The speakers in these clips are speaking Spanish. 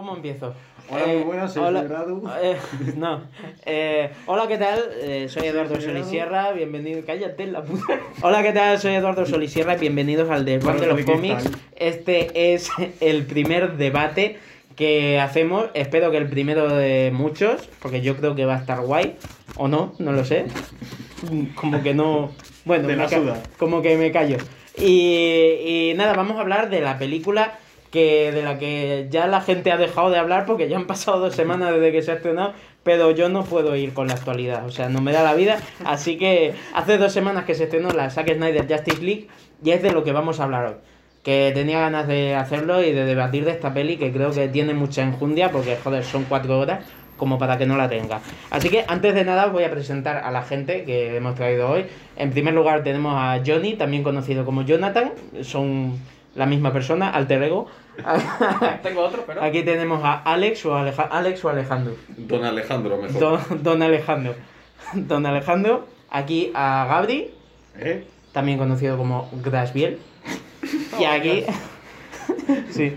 ¿Cómo empiezo? Hola, muy buenas, soy hola, Radu. eh, no. Eh, hola, ¿qué tal? Eh, soy Eduardo. Solisierra, bienvenido. Cállate la puta. Hola, ¿qué tal? Soy Eduardo Solisierra, bienvenidos al debate de los Bueno, ¿qué cómics. Este es el primer debate que hacemos. Espero que el primero de muchos, porque yo creo que va a estar guay. O no, no lo sé. Como que no. Bueno, me como que me callo. Y, y nada, vamos a hablar de la película que de la que ya la gente ha dejado de hablar porque ya han pasado dos semanas desde que se ha estrenado, pero yo no puedo ir con la actualidad, o sea, no me da la vida, así que hace dos semanas que se estrenó la Zack Snyder Justice League y es de lo que vamos a hablar hoy. Que tenía ganas de hacerlo y de debatir de esta peli que creo que tiene mucha enjundia porque, joder, son cuatro horas como para que no la tenga. Así que antes de nada os voy a presentar a la gente que hemos traído hoy. En primer lugar tenemos a Johnny, también conocido como Jonathan, son la misma persona, alter ego. Tengo otro, pero. Aquí tenemos a Alex o, Aleja- Alex o Alejandro. Don Alejandro, mejor. Don, don Alejandro. Don Alejandro. Aquí a Gabri, ¿Eh? también conocido como Grasbiel. Y Oh, aquí. Dios. sí.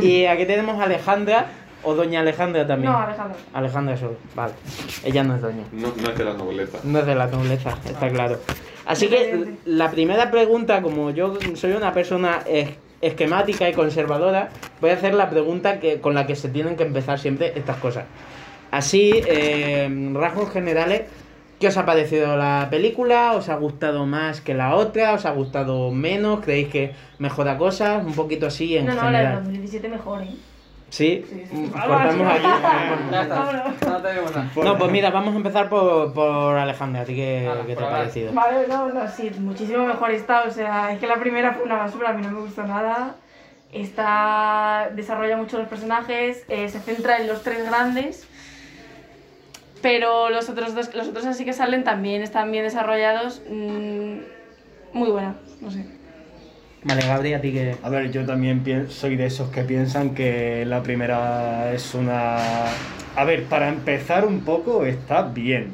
Y. Y aquí tenemos a Alejandra o Doña Alejandra también. No, Alejandro. Alejandra solo, vale. Ella no es doña. No, no es de la nobleza. No es de la nobleza, está claro. Así que la primera pregunta, como yo soy una persona es- esquemática y conservadora, voy a hacer la pregunta que, con la que se tienen que empezar siempre estas cosas. Así, eh, rasgos generales, ¿qué os ha parecido la película? ¿Os ha gustado más que la otra? ¿Os ha gustado menos? ¿Creéis que mejora cosas? Un poquito así en No, no, la de general. 2017 mejor, ¿eh? ¿Sí? Sí, sí. Cortamos aquí. Ya está. No te digo nada. No, pues mira, vamos a empezar por, por Alejandra. ¿A ti qué, qué te ha parecido? Vale, no, no, sí, muchísimo mejor está. O sea, es que la primera fue una basura, a mí no me gustó nada. Está. desarrolla mucho los personajes, eh, se centra en los tres grandes. Pero los otros dos, los otros así que salen también están bien desarrollados. mm, muy buena, no sé. Vale, Gabri, ¿a ti qué...? A ver, yo también soy de esos que piensan que la primera es una... A ver, para empezar un poco está bien.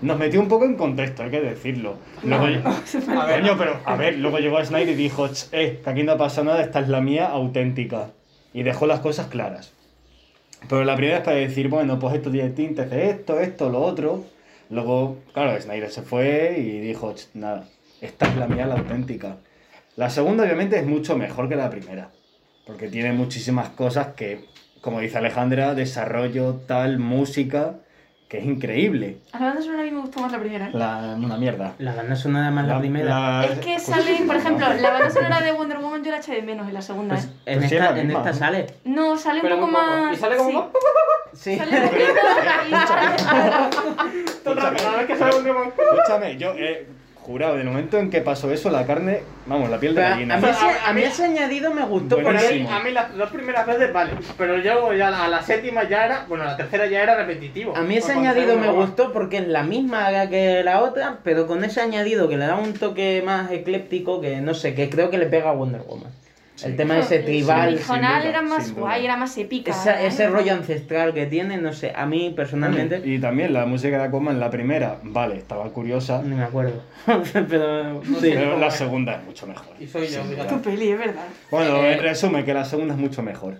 Nos metió un poco en contexto, hay que decirlo. Luego, A ver. Pero a ver, luego llegó Snyder y dijo, "Ch, eh, que aquí no pasa nada, esta es la mía auténtica. Y dejó las cosas claras. Pero la primera es para decir, bueno, pues esto tiene tintes de esto, esto, lo otro. Luego, claro, Snyder se fue y dijo, "Ch, nada, esta es la mía, la auténtica. La segunda, obviamente, es mucho mejor que la primera. Porque tiene muchísimas cosas que, como dice Alejandra, desarrollo, tal, música, que es increíble. A la banda sonora a mí me gustó más la primera. ¿eh? La, una mierda. La banda sonora más la, primera. la- Es que salen, por ejemplo, la banda sonora de Wonder Woman yo la eché de menos en la segunda, Pues ¿eh? en, Pues sí, es esta, la en misma, esta ¿no? sale. No, sale un Pero poco más. ¿Y sale como sí. más? Sí. Sale un poquito y sale- Escúchame, Cada vez que sale un demon. escúchame, yo he jurado, del momento en que pasó eso, la carne, vamos, la piel de gallina. a mí ese, a mí ese añadido me gustó Pero a porque... mí, Buenísimo. a mí las dos primeras veces vale, pero luego ya a la séptima ya era, bueno, la tercera ya era repetitivo. A mí ese Por añadido me gustó porque es la misma que la otra, pero con ese añadido que le da un toque más ecléptico que no sé, que creo que le pega a Wonder Woman. El tema ese El tribal, original sin era más guay, era más épica. esa- ¿eh? ese rollo ancestral que tiene, no sé, a mí personalmente Y también la música de Aquaman, la primera, vale, estaba curiosa, ni me acuerdo. pero sí. pero la segunda es mucho mejor. Y soy yo, duda. Tu peli, es verdad. Bueno, Eh, en resumen, que la segunda es mucho mejor.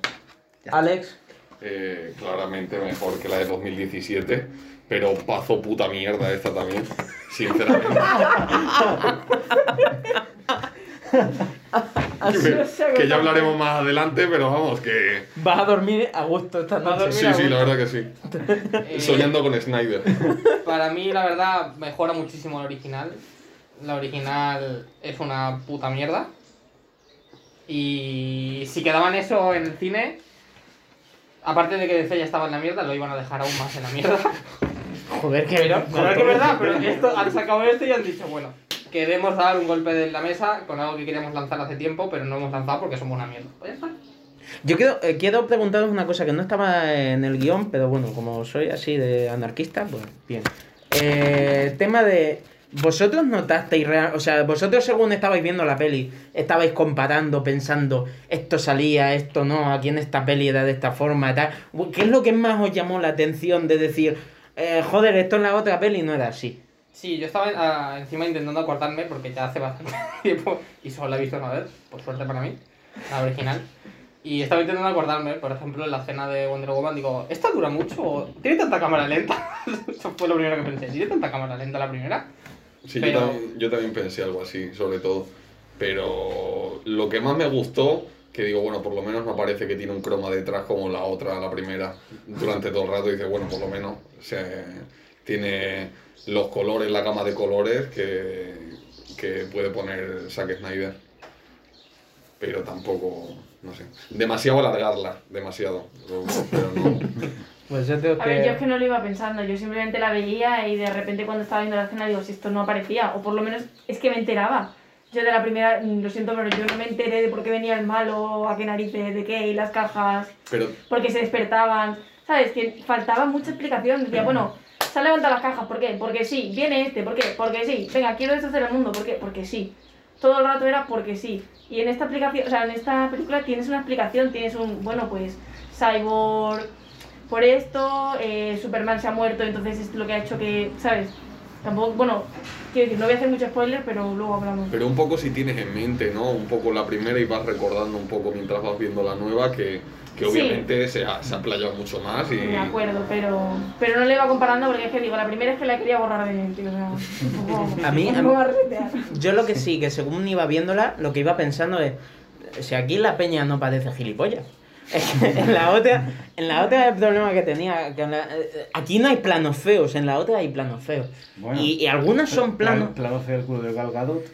Alex, Eh, claramente mejor que la de 2017. Pero pazo puta mierda esta también. Sinceramente. que ya hablaremos más adelante, pero vamos, que. vas a dormir a gusto esta noche. Sí, sí, la verdad que sí. Eh, Soñando con Snyder. Para mí, la verdad, mejora muchísimo la original. La original es una puta mierda. Y si quedaban eso en el cine, aparte de que DC ya estaba en la mierda, lo iban a dejar aún más en la mierda. Joder, que Pero, es que verdad, pero esto, han sacado esto y han dicho, bueno, queremos dar un golpe de la mesa con algo que queríamos lanzar hace tiempo, pero no hemos lanzado porque somos una mierda. Yo quiero, eh, quiero preguntaros una cosa que no estaba en el guion, pero bueno, como soy así de anarquista, pues bien. Eh, tema de. ¿Vosotros notasteis real, o sea, vosotros según estabais viendo la peli, estabais comparando, pensando, esto salía, esto no, aquí en esta peli era de esta forma tal? ¿Qué es lo que más os llamó la atención de decir, eh, joder, esto en la otra peli no era así? Sí, yo estaba ah, encima intentando acordarme porque ya hace bastante tiempo y solo la he visto una vez, por suerte para mí, la original. Y estaba intentando acordarme, por ejemplo, en la escena de Wonder Woman, digo, ¿esta dura mucho? ¿Tiene tanta cámara lenta? Eso fue lo primero que pensé. ¿Tiene tanta cámara lenta la primera? Sí, Pero- yo, también, yo también pensé algo así, sobre todo. Pero lo que más me gustó, que digo, bueno, por lo menos no parece que tiene un croma detrás como la otra, la primera, durante todo el rato. Y dice, bueno, por lo menos se- tiene los colores, la gama de colores que, que puede poner Zack Snyder. Pero tampoco, no sé. Demasiado alargarla, demasiado. Pero, no. Pues yo tengo A ver, yo es que... que no lo iba pensando, yo simplemente la veía y de repente cuando estaba viendo la escena digo, si esto no aparecía, o por lo menos es que me enteraba. Yo de la primera, mm, lo siento, pero yo no me enteré de por qué venía el malo, a qué narices, de qué, y las cajas, Pero porque se despertaban, ¿sabes? Que faltaba mucha explicación, decía, bueno, se han levantado las cajas, ¿por qué? Porque sí, viene este, ¿por qué? Porque sí, venga, quiero deshacer el mundo, ¿por qué? Porque sí. Todo el rato era porque sí. Y en esta aplicación, o sea, en esta película tienes una explicación, tienes un, bueno, pues, Cyborg por esto, eh, Superman se ha muerto, entonces es lo que ha hecho que, ¿sabes? Tampoco, bueno, quiero decir, no voy a hacer mucho spoiler, pero luego hablamos. Pero un poco si tienes en mente, ¿no? Un poco la primera y vas recordando un poco mientras vas viendo la nueva, que, que Sí. obviamente se, ha, se ha playado mucho más y... De acuerdo, pero, pero no le iba comparando porque es que digo, la primera es que la quería borrar de mi mente, o sea, un poco- A mí- un a poco mí-. Yo lo que sí, que según iba viéndola, lo que iba pensando es, si aquí la peña no parece gilipollas. En la otra, en la otra el problema que tenía, que la- eh, aquí no hay planos feos, en la otra hay planos feos. Bueno. y, y algunos son planos, Plano feo el culo de Gal Gadot.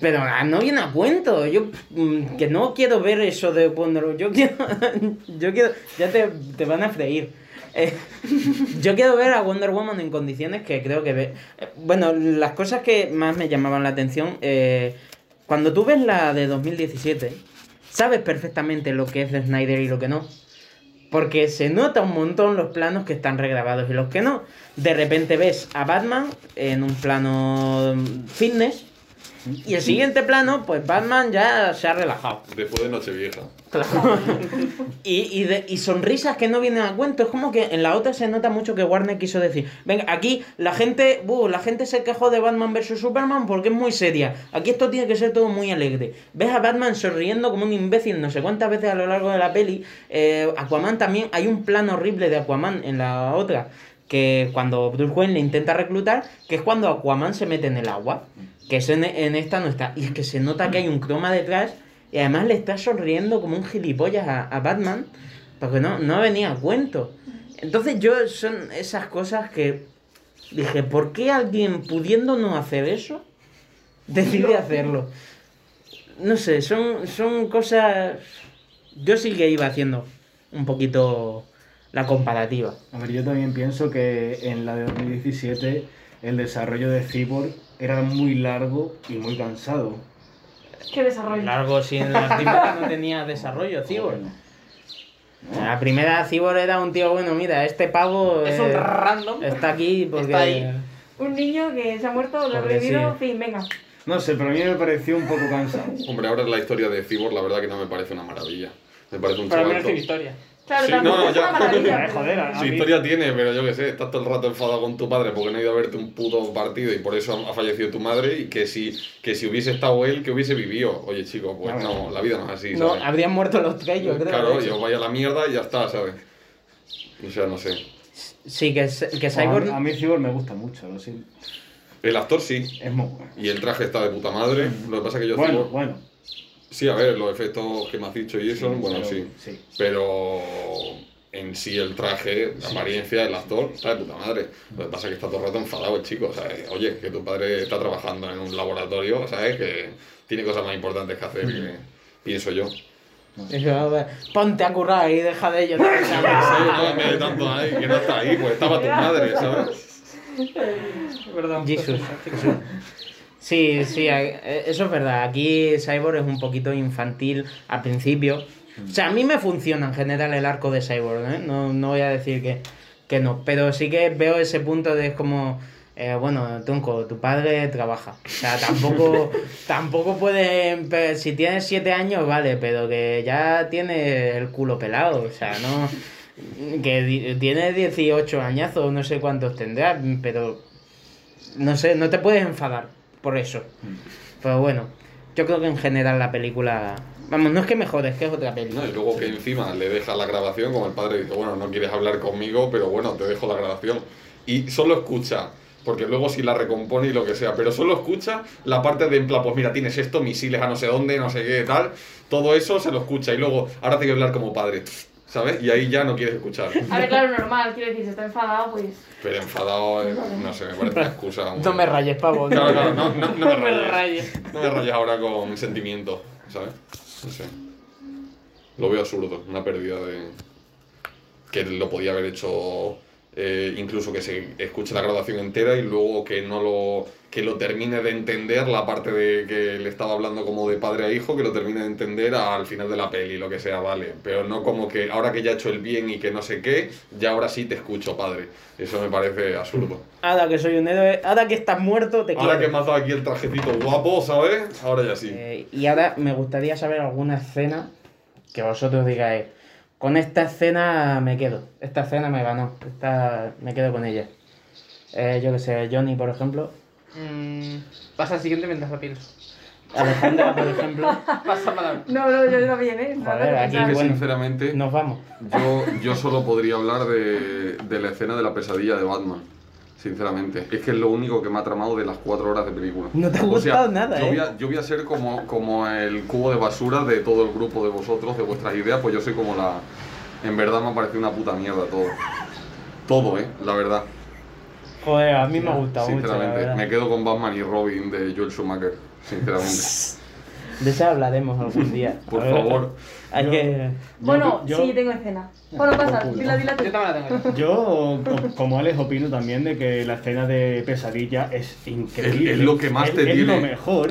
pero ah, no viene a cuento. Yo mm, que no quiero ver eso de Wonder Woman. Yo quiero, yo quiero, ya te, te van a freír. Eh, yo quiero ver a Wonder Woman en condiciones que creo que ve. eh, Bueno, las cosas que más me llamaban la atención, eh, cuando tú ves la de 2017, sabes perfectamente lo que es de Snyder y lo que no. Porque se nota un montón los planos que están regrabados y los que no. De repente ves a Batman en un plano fitness. Y el siguiente plano, pues Batman ya se ha relajado. Después de Nochevieja. Y, y, de- y sonrisas que no vienen a cuento. Es como que en la otra se nota mucho que Warner quiso decir: Venga, aquí la gente, buh, la gente se quejó de Batman vs Superman porque es muy seria. Aquí esto tiene que ser todo muy alegre. Ves a Batman sonriendo como un imbécil no sé cuántas veces a lo largo de la peli. Eh, Aquaman también, hay un plano horrible de Aquaman en la otra. Que cuando Bruce Wayne le intenta reclutar, que es cuando Aquaman se mete en el agua. Que eso en, en esta no está. Y es que se nota que hay un croma detrás y además le está sonriendo como un gilipollas a, a Batman, porque no, no venía a cuento. Entonces yo son esas cosas que dije, ¿por qué alguien pudiendo no hacer eso, decide hacerlo? No sé, son, son cosas... Yo sí que iba haciendo un poquito la comparativa. A ver, yo también pienso que en la de 2017 el desarrollo de Cyborg era muy largo y muy cansado. ¿Qué desarrollo? Largo, si en la primera no tenía desarrollo, Cyborg. La primera Cyborg era un tío, bueno, mira, este pavo Es un eh, random. está aquí porque... Está ahí. Un niño que se ha muerto, lo Porque revivido, sí. fin, venga. No sé, pero a mí me pareció un poco cansado. Hombre, ahora la historia de Cyborg, la verdad que no me parece una maravilla. Me parece un Pero al chaval. menos historia. Claro, Sí, tampoco no, no, ya. maravilla. Joder, a- Su historia tiene, pero yo qué sé, estás todo el rato enfadado con tu padre porque no ha ido a verte un puto partido y por eso ha fallecido tu madre y que si, que si hubiese estado él, que hubiese vivido. Oye, chico, pues no, la vida no es así, No, ¿sabes? habrían muerto los tres, yo creo. claro, yo vaya a la mierda y ya está, ¿sabes? O sea, no sé. Sí, que, que a, Cyborg... a mí Cyborg me gusta mucho, lo siento. El actor sí, Es muy bueno. y el traje está de puta madre. Lo que pasa es que yo Bueno, Cyborg- bueno. Sí, a ver, los efectos que me has dicho y eso, bueno, pero- sí. sí. Pero en sí el traje, la apariencia, el actor, está de puta madre. Lo que pasa es que está todo el rato enfadado el chico, ¿sabes? Oye, que tu padre está trabajando en un laboratorio, ¿sabes? Que tiene cosas más importantes que hacer, que pienso yo. Ponte a currar y deja de ello. Sí, no me de tanto ahí, que no está ahí, pues estaba tu madre, ¿sabes? Perdón. Jesús. Sí, sí, eh, eso es verdad. Aquí Cyborg es un poquito infantil al principio. O sea, a mí me funciona en general el arco de Cyborg, ¿eh? no, no voy a decir que, que no. Pero sí que veo ese punto de como, eh, bueno, Tunco, tu padre trabaja. O sea, tampoco, tampoco puede, si tienes siete años, vale, pero que ya tiene el culo pelado. O sea, no... Que tiene 18 añazos, no sé cuántos tendrá, pero no sé, no te puedes enfadar por eso. Pero bueno. yo creo que en general la película. Vamos, no es que mejore, es que es otra película. No, y luego que encima le deja la grabación, como el padre dice, bueno, no quieres hablar conmigo, pero bueno, te dejo la grabación. Y solo escucha, porque luego si la recompone y lo que sea, pero solo escucha la parte de en plan, pues mira, tienes esto, misiles a no sé dónde, no sé qué, tal. Todo eso se lo escucha y luego, ahora te que hablar como padre, ¿sabes? Y ahí ya no quieres escuchar. A ver, claro, normal, quiero decir, si está enfadado, pues. Pero enfadado, eh, no sé, me parece una excusa. muy- No me rayes, pavo. Claro, claro, no, no, no me me rayes. rayes. No me rayes ahora con sentimientos, ¿sabes? No sé. Lo veo absurdo, una pérdida de. Que lo podía haber hecho. Eh, incluso que se escuche la grabación entera y luego que no lo. que lo termine de entender la parte de que le estaba hablando como de padre a hijo, que lo termine de entender al final de la peli, lo que sea, vale. Pero no como que ahora que ya he hecho el bien y que no sé qué, ya ahora sí te escucho, padre. Eso me parece absurdo. Ahora que soy un héroe, ahora que estás muerto, te Ahora que quiero. me has dado aquí el trajecito guapo, ¿sabes? Ahora ya sí. Eh, y ahora me gustaría saber alguna escena que vosotros digáis, con esta escena me quedo, esta escena me ganó, esta me quedo con ella. Eh, yo que sé, Johnny, por ejemplo, Mm, pasa al siguiente mientras lo pienso. Alejandra, por ejemplo. Pasa palabra. No, no, yo ¿eh? Joder, aquí, Es que bueno. sinceramente, Nos vamos. yo, yo solo podría hablar de, de la escena de la pesadilla de Batman. Sinceramente, es que es lo único que me ha tramado de las cuatro horas de película. No te ha O sea, gustado nada, yo ¿eh? Voy a, yo voy a ser como, como el cubo de basura de todo el grupo de vosotros, de vuestras ideas, pues yo soy como la... En verdad me ha parecido una puta mierda todo. Todo, ¿eh? La verdad. Joder, a mí me ha gustado mucho, Sinceramente, me quedo con Batman y Robin de Joel Schumacher. Sinceramente. De eso hablaremos algún día. Por favor. Hay que... Bueno, yo- sí, tengo escena. Bueno, pasa, dila, dila tú. Yo también la tengo. Yo, co- como Alex, opino también de que la escena de pesadilla es increíble. Es- es lo que más Es- te es tiene. lo mejor.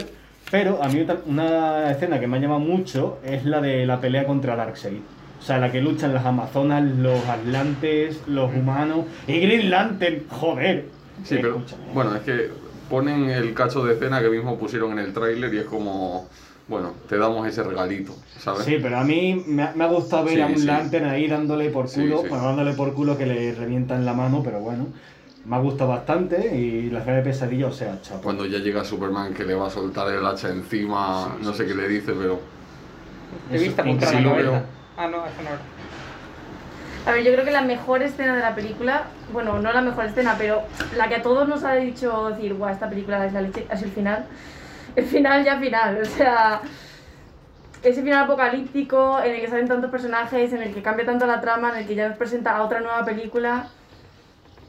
Pero a mí una escena que me ha llamado mucho es la de la pelea contra Darkseid. O sea, la que luchan las Amazonas, los Atlantes, los humanos y Green Lantern. Joder. Sí, pero Escúchame. bueno, es que ponen el cacho de escena que mismo pusieron en el tráiler y es como, bueno, te damos ese regalito, ¿sabes? Sí, pero a mí me ha, me ha gustado ver Sí, a un sí. Lantern ahí dándole por culo, sí. bueno, dándole por culo que le revientan la mano, pero bueno, me ha gustado bastante y la escena de pesadilla, o sea, chapo. Cuando ya llega Superman que le va a soltar el hacha encima, no sé qué le dice, pero viste es contra sí la lo cabeza. veo. Ah, no, eso no era. A ver, yo creo que la mejor escena de la película, bueno, no la mejor escena, pero la que a todos nos ha dicho decir, guau, esta película es la leche, sido el final. El final ya final, o sea, ese final apocalíptico en el que salen tantos personajes, en el que cambia tanto la trama, en el que ya nos presenta a otra nueva película.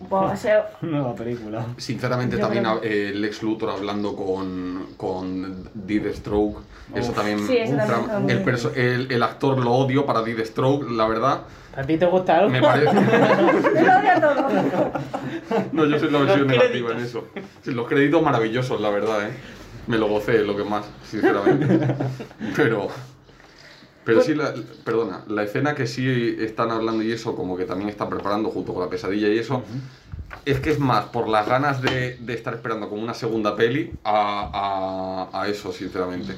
Buah, o sea, Nueva película. sinceramente Yo también creo- eh, Lex Luthor hablando con, con Deathstroke, eso Uf. también, Sí, eso también el, bien. el, el actor lo odio para Deathstroke, la verdad, ¿A ti te gusta algo? me parece... yo lo odio todo. No, yo soy la versión negativa en eso. Los créditos maravillosos, la verdad, ¿eh? Me lo gocé, lo que más, sinceramente. Pero. Pero sí, la, perdona, la escena que sí están hablando y eso, como que también están preparando junto con la pesadilla y eso, es que es más por las ganas de, de estar esperando como una segunda peli a, a, a eso, sinceramente.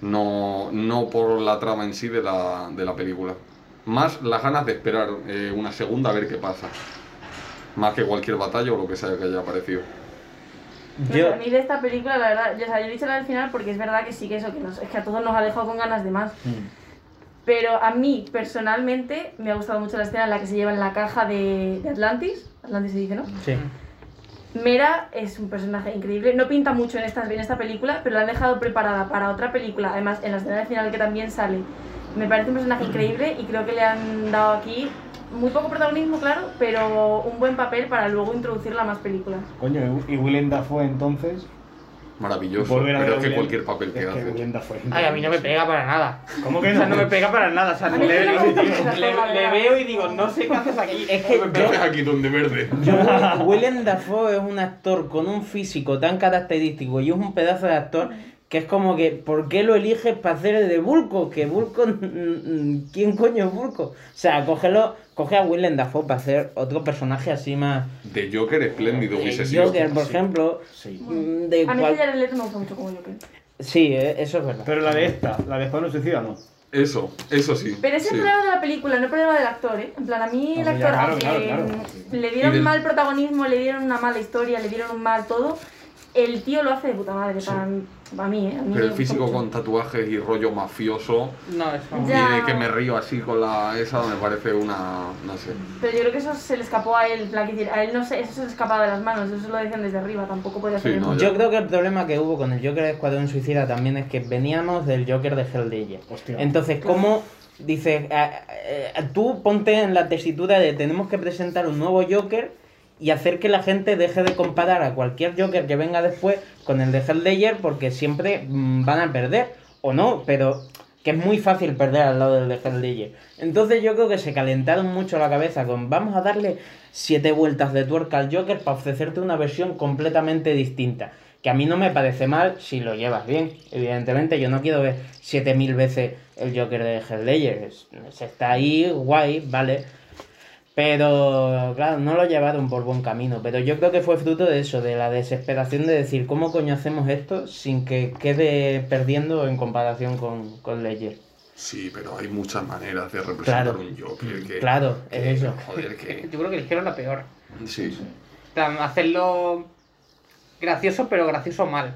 No, no por la trama en sí de la, de la película. Más las ganas de esperar eh, una segunda a ver qué pasa. Más que cualquier batalla o lo que sea que haya aparecido. Yo, A mí de esta película, la verdad, yo, o sea, yo he dicho la del final porque es verdad que sí que eso, que nos- es que a todos nos ha dejado con ganas de más. Pero a mí, personalmente, me ha gustado mucho la escena en la que se lleva en la caja de, de Atlantis. Atlantis se dice, ¿no? sí. Mera es un personaje increíble. No pinta mucho en esta, en esta película, pero la han dejado preparada para otra película. Además, en la escena del final que también sale. Me parece un personaje increíble y creo que le han dado aquí muy poco protagonismo, claro, pero un buen papel para luego introducirla a más películas. Coño, y Willem Dafoe entonces. Maravilloso. volver a Pero ver es que Willem- cualquier papel que es que hace. Willem Dafoe. Ay, a mí no me pega para nada. ¿Cómo que O sea, no? no me pega para nada. O sea, A mí le, sí me le- gusta esa le- forma, le ¿verdad? veo y digo, no sé qué haces aquí. Es que ¿Qué haces yo, aquí donde verde? yo- Willem Dafoe es un actor con un físico tan característico y es un pedazo de actor que es como que, ¿por qué lo eliges para hacer el de Bulko? Que mm, mm, ¿quién coño es Bulko? O sea, cógelo, coge a Willem Dafoe para hacer otro personaje así más... De Joker espléndido hubiese de sido. Joker, por sí. ejemplo. Sí. mm, De A mí cual- Leto me gusta mucho como Joker. Sí, eh, eso es verdad. Pero la de esta, la de Escuadrón Suicida, no. Eso, eso sí. Pero ese es sí. el problema de la película, no el problema del actor, ¿eh? En plan, a mí el actor, claro, aunque claro, claro. le dieron del- mal protagonismo, le dieron una mala historia, le dieron un mal todo, el tío lo hace de puta madre, para, para mí, ¿eh? A mí Pero el físico mucho. con tatuajes y rollo mafioso No, eso. Ya. y de que me río así con la esa me parece una. no sé. Pero yo creo que eso se le escapó a él, a él no sé, eso se le escapaba de las manos, eso lo decían desde arriba, tampoco podía Sí, ser no. Yo creo que el problema que hubo con el Joker de Escuadrón Suicida también es que veníamos del Joker de Hell Ledger. Hostia. Entonces, ¿cómo dices, ah, ah, tú ponte en la tesitura de tenemos que presentar un nuevo Joker y hacer que la gente deje de comparar a cualquier Joker que venga después con el de Hell Ledger porque siempre mm, van a perder, o no, pero que es muy fácil perder al lado del de Hell Ledger. Entonces yo creo que se calentaron mucho la cabeza con vamos a darle siete vueltas de tuerca al Joker para ofrecerte una versión completamente distinta. Que a mí no me parece mal si lo llevas bien. Evidentemente, yo no quiero ver 7000 veces el Joker de. Es- es- Está ahí, guay, vale. Pero, claro, no lo llevaron por buen camino. Pero yo creo que fue fruto de eso, de la desesperación de decir, ¿cómo coño hacemos esto sin que quede perdiendo en comparación con, con Ledger? Sí, pero hay muchas maneras de representar Claro. un Joker que. Claro, es que, eso. Joder, que. Yo creo que eligieron la peor. Sí. Plan, hacerlo gracioso, pero gracioso mal.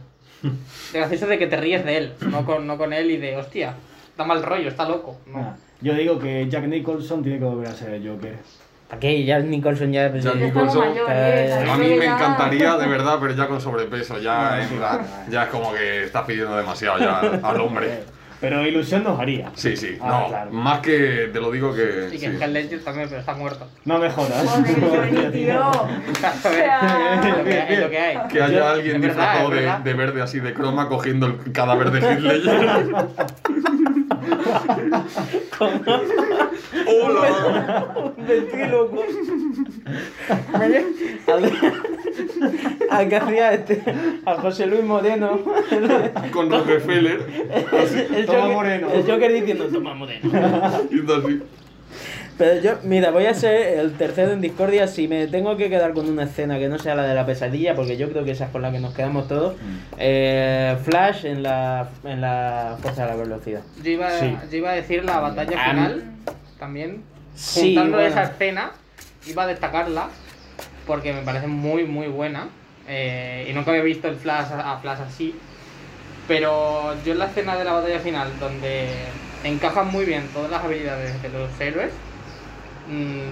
De gracioso de que te ríes de él, no con, no con él y de, hostia, da mal rollo, está loco. No. Ah, yo digo que Jack Nicholson tiene que volver a ser el Joker. Aquí ya Nicholson ya... Jack Ya Nicholson, mayores, eh, A mí me encantaría, de verdad, pero ya con sobrepeso, ya, sí. plan, ya es como que estás pidiendo demasiado ya al, hombre. Pero ilusión nos haría. Sí, sí, Ah, no, claro. más que te lo digo que. Y que sí. Heath Ledger también, pero está muerto. No me jodas. Joder, tío. Es que hay, es que. Que haya alguien Es verdad, disfrazado es de, de verde así de croma cogiendo el cadáver de Heath Ledger. ¡Hola! ventríloco. al que hacía este, a José Luis Moreno. Con Rockefeller. el, Toma Joker, Moreno. el Joker diciendo, toma Moreno. haciendo así. Pero yo, mira, voy a ser el tercero en discordia si me tengo que quedar con una escena que no sea la de la pesadilla, porque yo creo que esa es con la que nos quedamos todos. Eh, Flash en la, en la fuerza de la velocidad. Yo iba, Sí. yo iba a decir la batalla Ah, final también. Sí, Juntando bueno. esa escena, iba a destacarla porque me parece muy, muy buena. eh, y nunca había visto el Flash a Flash así. Pero yo en la escena de la batalla final, donde encajan muy bien todas las habilidades de los héroes, mm,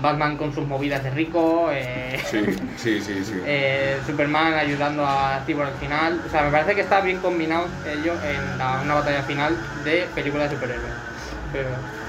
Batman con sus movidas de rico, eh, Sí, sí, sí, sí. eh, Superman ayudando a Cyborg al final. O sea, me parece que está bien combinado ello en la- una batalla final de película de superhéroes. Pero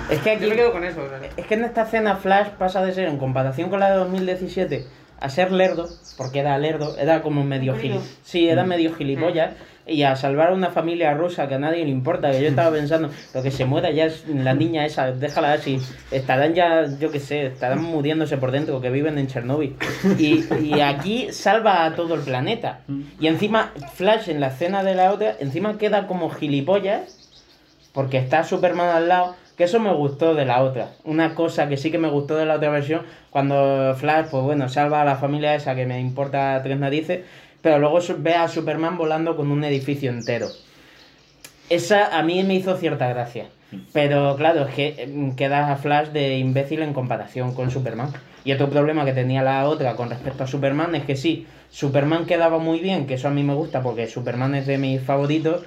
Es que aquí. yo me quedo con eso. Es que en esta escena Flash pasa de ser, en comparación con la de 2017, a ser lerdo, porque era lerdo, era como medio gilipollas. Sí, era medio gilipollas. Y a salvar a una familia rusa que a nadie le importa, que yo estaba pensando, lo que se muera ya es la niña esa, déjala así, estarán ya, yo qué sé, estarán muriéndose por dentro, que viven en Chernóbil. Y, y aquí salva a todo el planeta. Y encima, Flash en la escena de la otra, encima queda como gilipollas, porque está Superman al lado, que eso me gustó de la otra. Una cosa que sí que me gustó de la otra versión, cuando Flash, pues bueno, salva a la familia esa que me importa tres narices, pero luego ve a Superman volando con un edificio entero. Esa a mí me hizo cierta gracia. Pero claro, es que mm, queda a Flash de imbécil en comparación con Superman. Y otro problema que tenía la otra con respecto a Superman es que sí, Superman quedaba muy bien, que eso a mí me gusta porque Superman es de mis favoritos,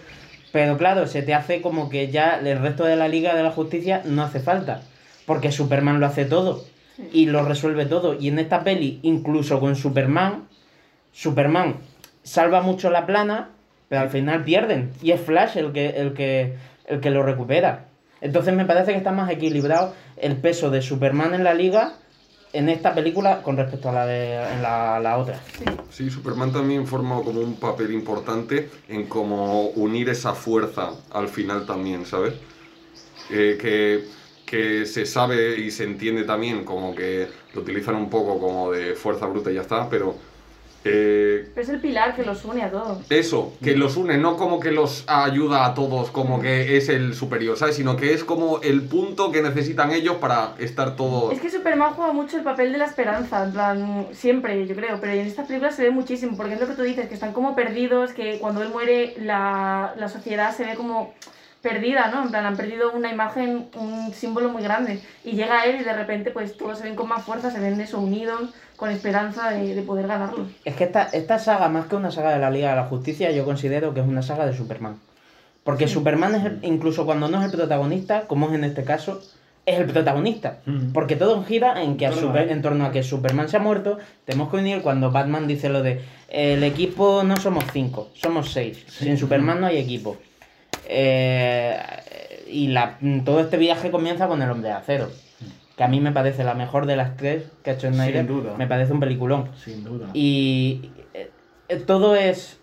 pero claro, se te hace como que ya el resto de la Liga de la Justicia no hace falta, porque Superman lo hace todo y lo resuelve todo. Y en esta peli, incluso con Superman, Superman salva mucho la plana, pero al final pierden. Y es Flash el que, el que, el que lo recupera. Entonces me parece que está más equilibrado el peso de Superman en la liga en esta película con respecto a la de en la, la otra. Sí, Superman también forma como un papel importante en cómo unir esa fuerza al final también, ¿sabes? Eh, que, que se sabe y se entiende también como que lo utilizan un poco como de fuerza bruta y ya está, pero eh, Pero es el pilar que los une a todos. eso, que los une, no como que los ayuda a todos, como que es el superior, ¿sabes? Sino que es como el punto que necesitan ellos para estar todos... Es que Superman juega mucho el papel de la esperanza, en plan, siempre, yo creo, pero en esta película se ve muchísimo, porque es lo que tú dices, que están como perdidos, que cuando él muere la, la sociedad se ve como, perdida, ¿no? En plan, han perdido una imagen, un símbolo muy grande. Y llega él y de repente, pues todos se ven con más fuerza, se ven eso, unidos, con esperanza de, de poder ganarlo. Es que esta, esta saga, más que una saga de la Liga de la Justicia, yo considero que es una saga de Superman. Porque Superman es el- incluso cuando no es el protagonista, como es en este caso, es el protagonista. Mm. Porque todo gira en, que a En torno a Super- él. en torno a que Superman se ha muerto. Tenemos que unir cuando Batman dice lo de el equipo no somos cinco, somos seis. Sin Superman no hay equipo. Eh, y la, todo este viaje comienza con el hombre de acero. Que a mí me parece la mejor de las tres que ha hecho Snyder. duda. Me parece un peliculón. Sin duda. Y eh, todo es.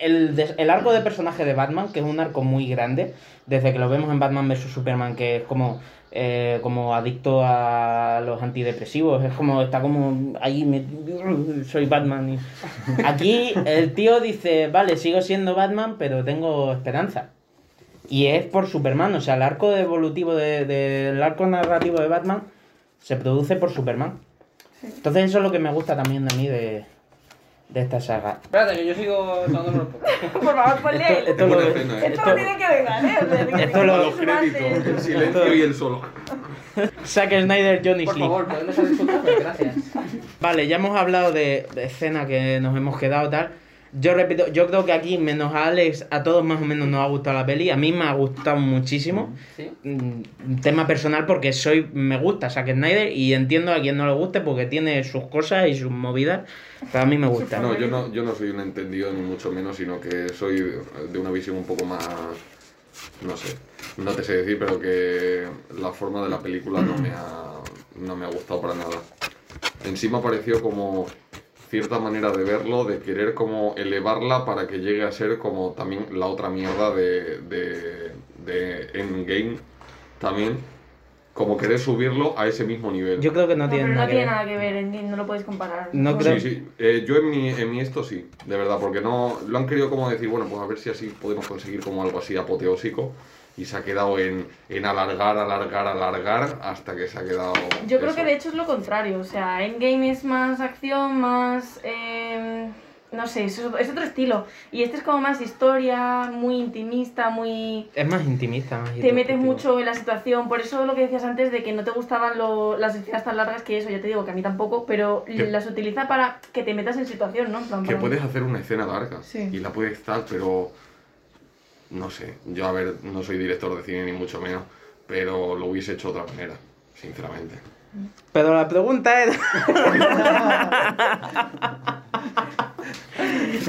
El, el arco de personaje de Batman, que es un arco muy grande, desde que lo vemos en Batman vs Superman, que es como, eh, como adicto a los antidepresivos, es como, está como ahí, me- soy Batman. y- Aquí el tío dice, vale, sigo siendo Batman, pero tengo esperanza. Y es por Superman, o sea, el arco evolutivo de- del arco narrativo de Batman se produce por Superman. Entonces eso es lo que me gusta también de mí de, de esta saga. Espérate, que yo sigo tomándome un poco. Por favor, ponle ahí. Esto, esto lo- escena, ¿eh? Esto esto- no tiene que ver, ¿eh? Esto lo- Los créditos, el silencio y el solo. Zack Snyder, Johnny Por Sleep. favor, de escucharme, gracias. Vale, ya hemos hablado de, de escena que nos hemos quedado tal. Yo repito, yo creo que aquí, menos a Alex, a todos más o menos nos ha gustado la peli. A mí me ha gustado muchísimo. ¿Sí? Mm, Tema personal porque soy me gusta Zack Snyder y entiendo a quien no le guste porque tiene sus cosas y sus movidas. Pero a mí me gusta. No, yo no, yo no soy un entendido ni mucho menos, sino que soy de- de una visión un poco más, no sé, no te sé decir, pero que la forma de la película no me ha, no me ha gustado para nada. En sí me ha parecido como cierta manera de verlo, de querer como elevarla para que llegue a ser como también la otra mierda de, de, de Endgame también, como querer subirlo a ese mismo nivel. Yo creo que no, No, tiene pero no nada que tiene ver. nada que ver, Endgame, no lo puedes comparar. No creo- Sí, sí. Eh, yo en mi, en mi esto sí, de verdad, porque no lo han querido como decir, bueno, pues a ver si así podemos conseguir como algo así apoteósico y se ha quedado en, en alargar, alargar, alargar hasta que se ha quedado. Yo creo eso. que de hecho es lo contrario, o sea, Endgame es más acción, más... eh, no sé, es, es otro estilo. Y este es como más historia, muy intimista, muy... Es más intimista, más Te metes mucho en la situación, por eso lo que decías antes de que no te gustaban lo- las escenas tan largas, que eso ya te digo que a mí tampoco, pero Que- las utiliza para que te metas en situación, ¿no? En plan, Que puedes hacer una escena larga Sí. y la puedes estar, pero no sé. Yo, a ver, no soy director de cine ni mucho menos, pero lo hubiese hecho de otra manera, sinceramente. Pero la pregunta era.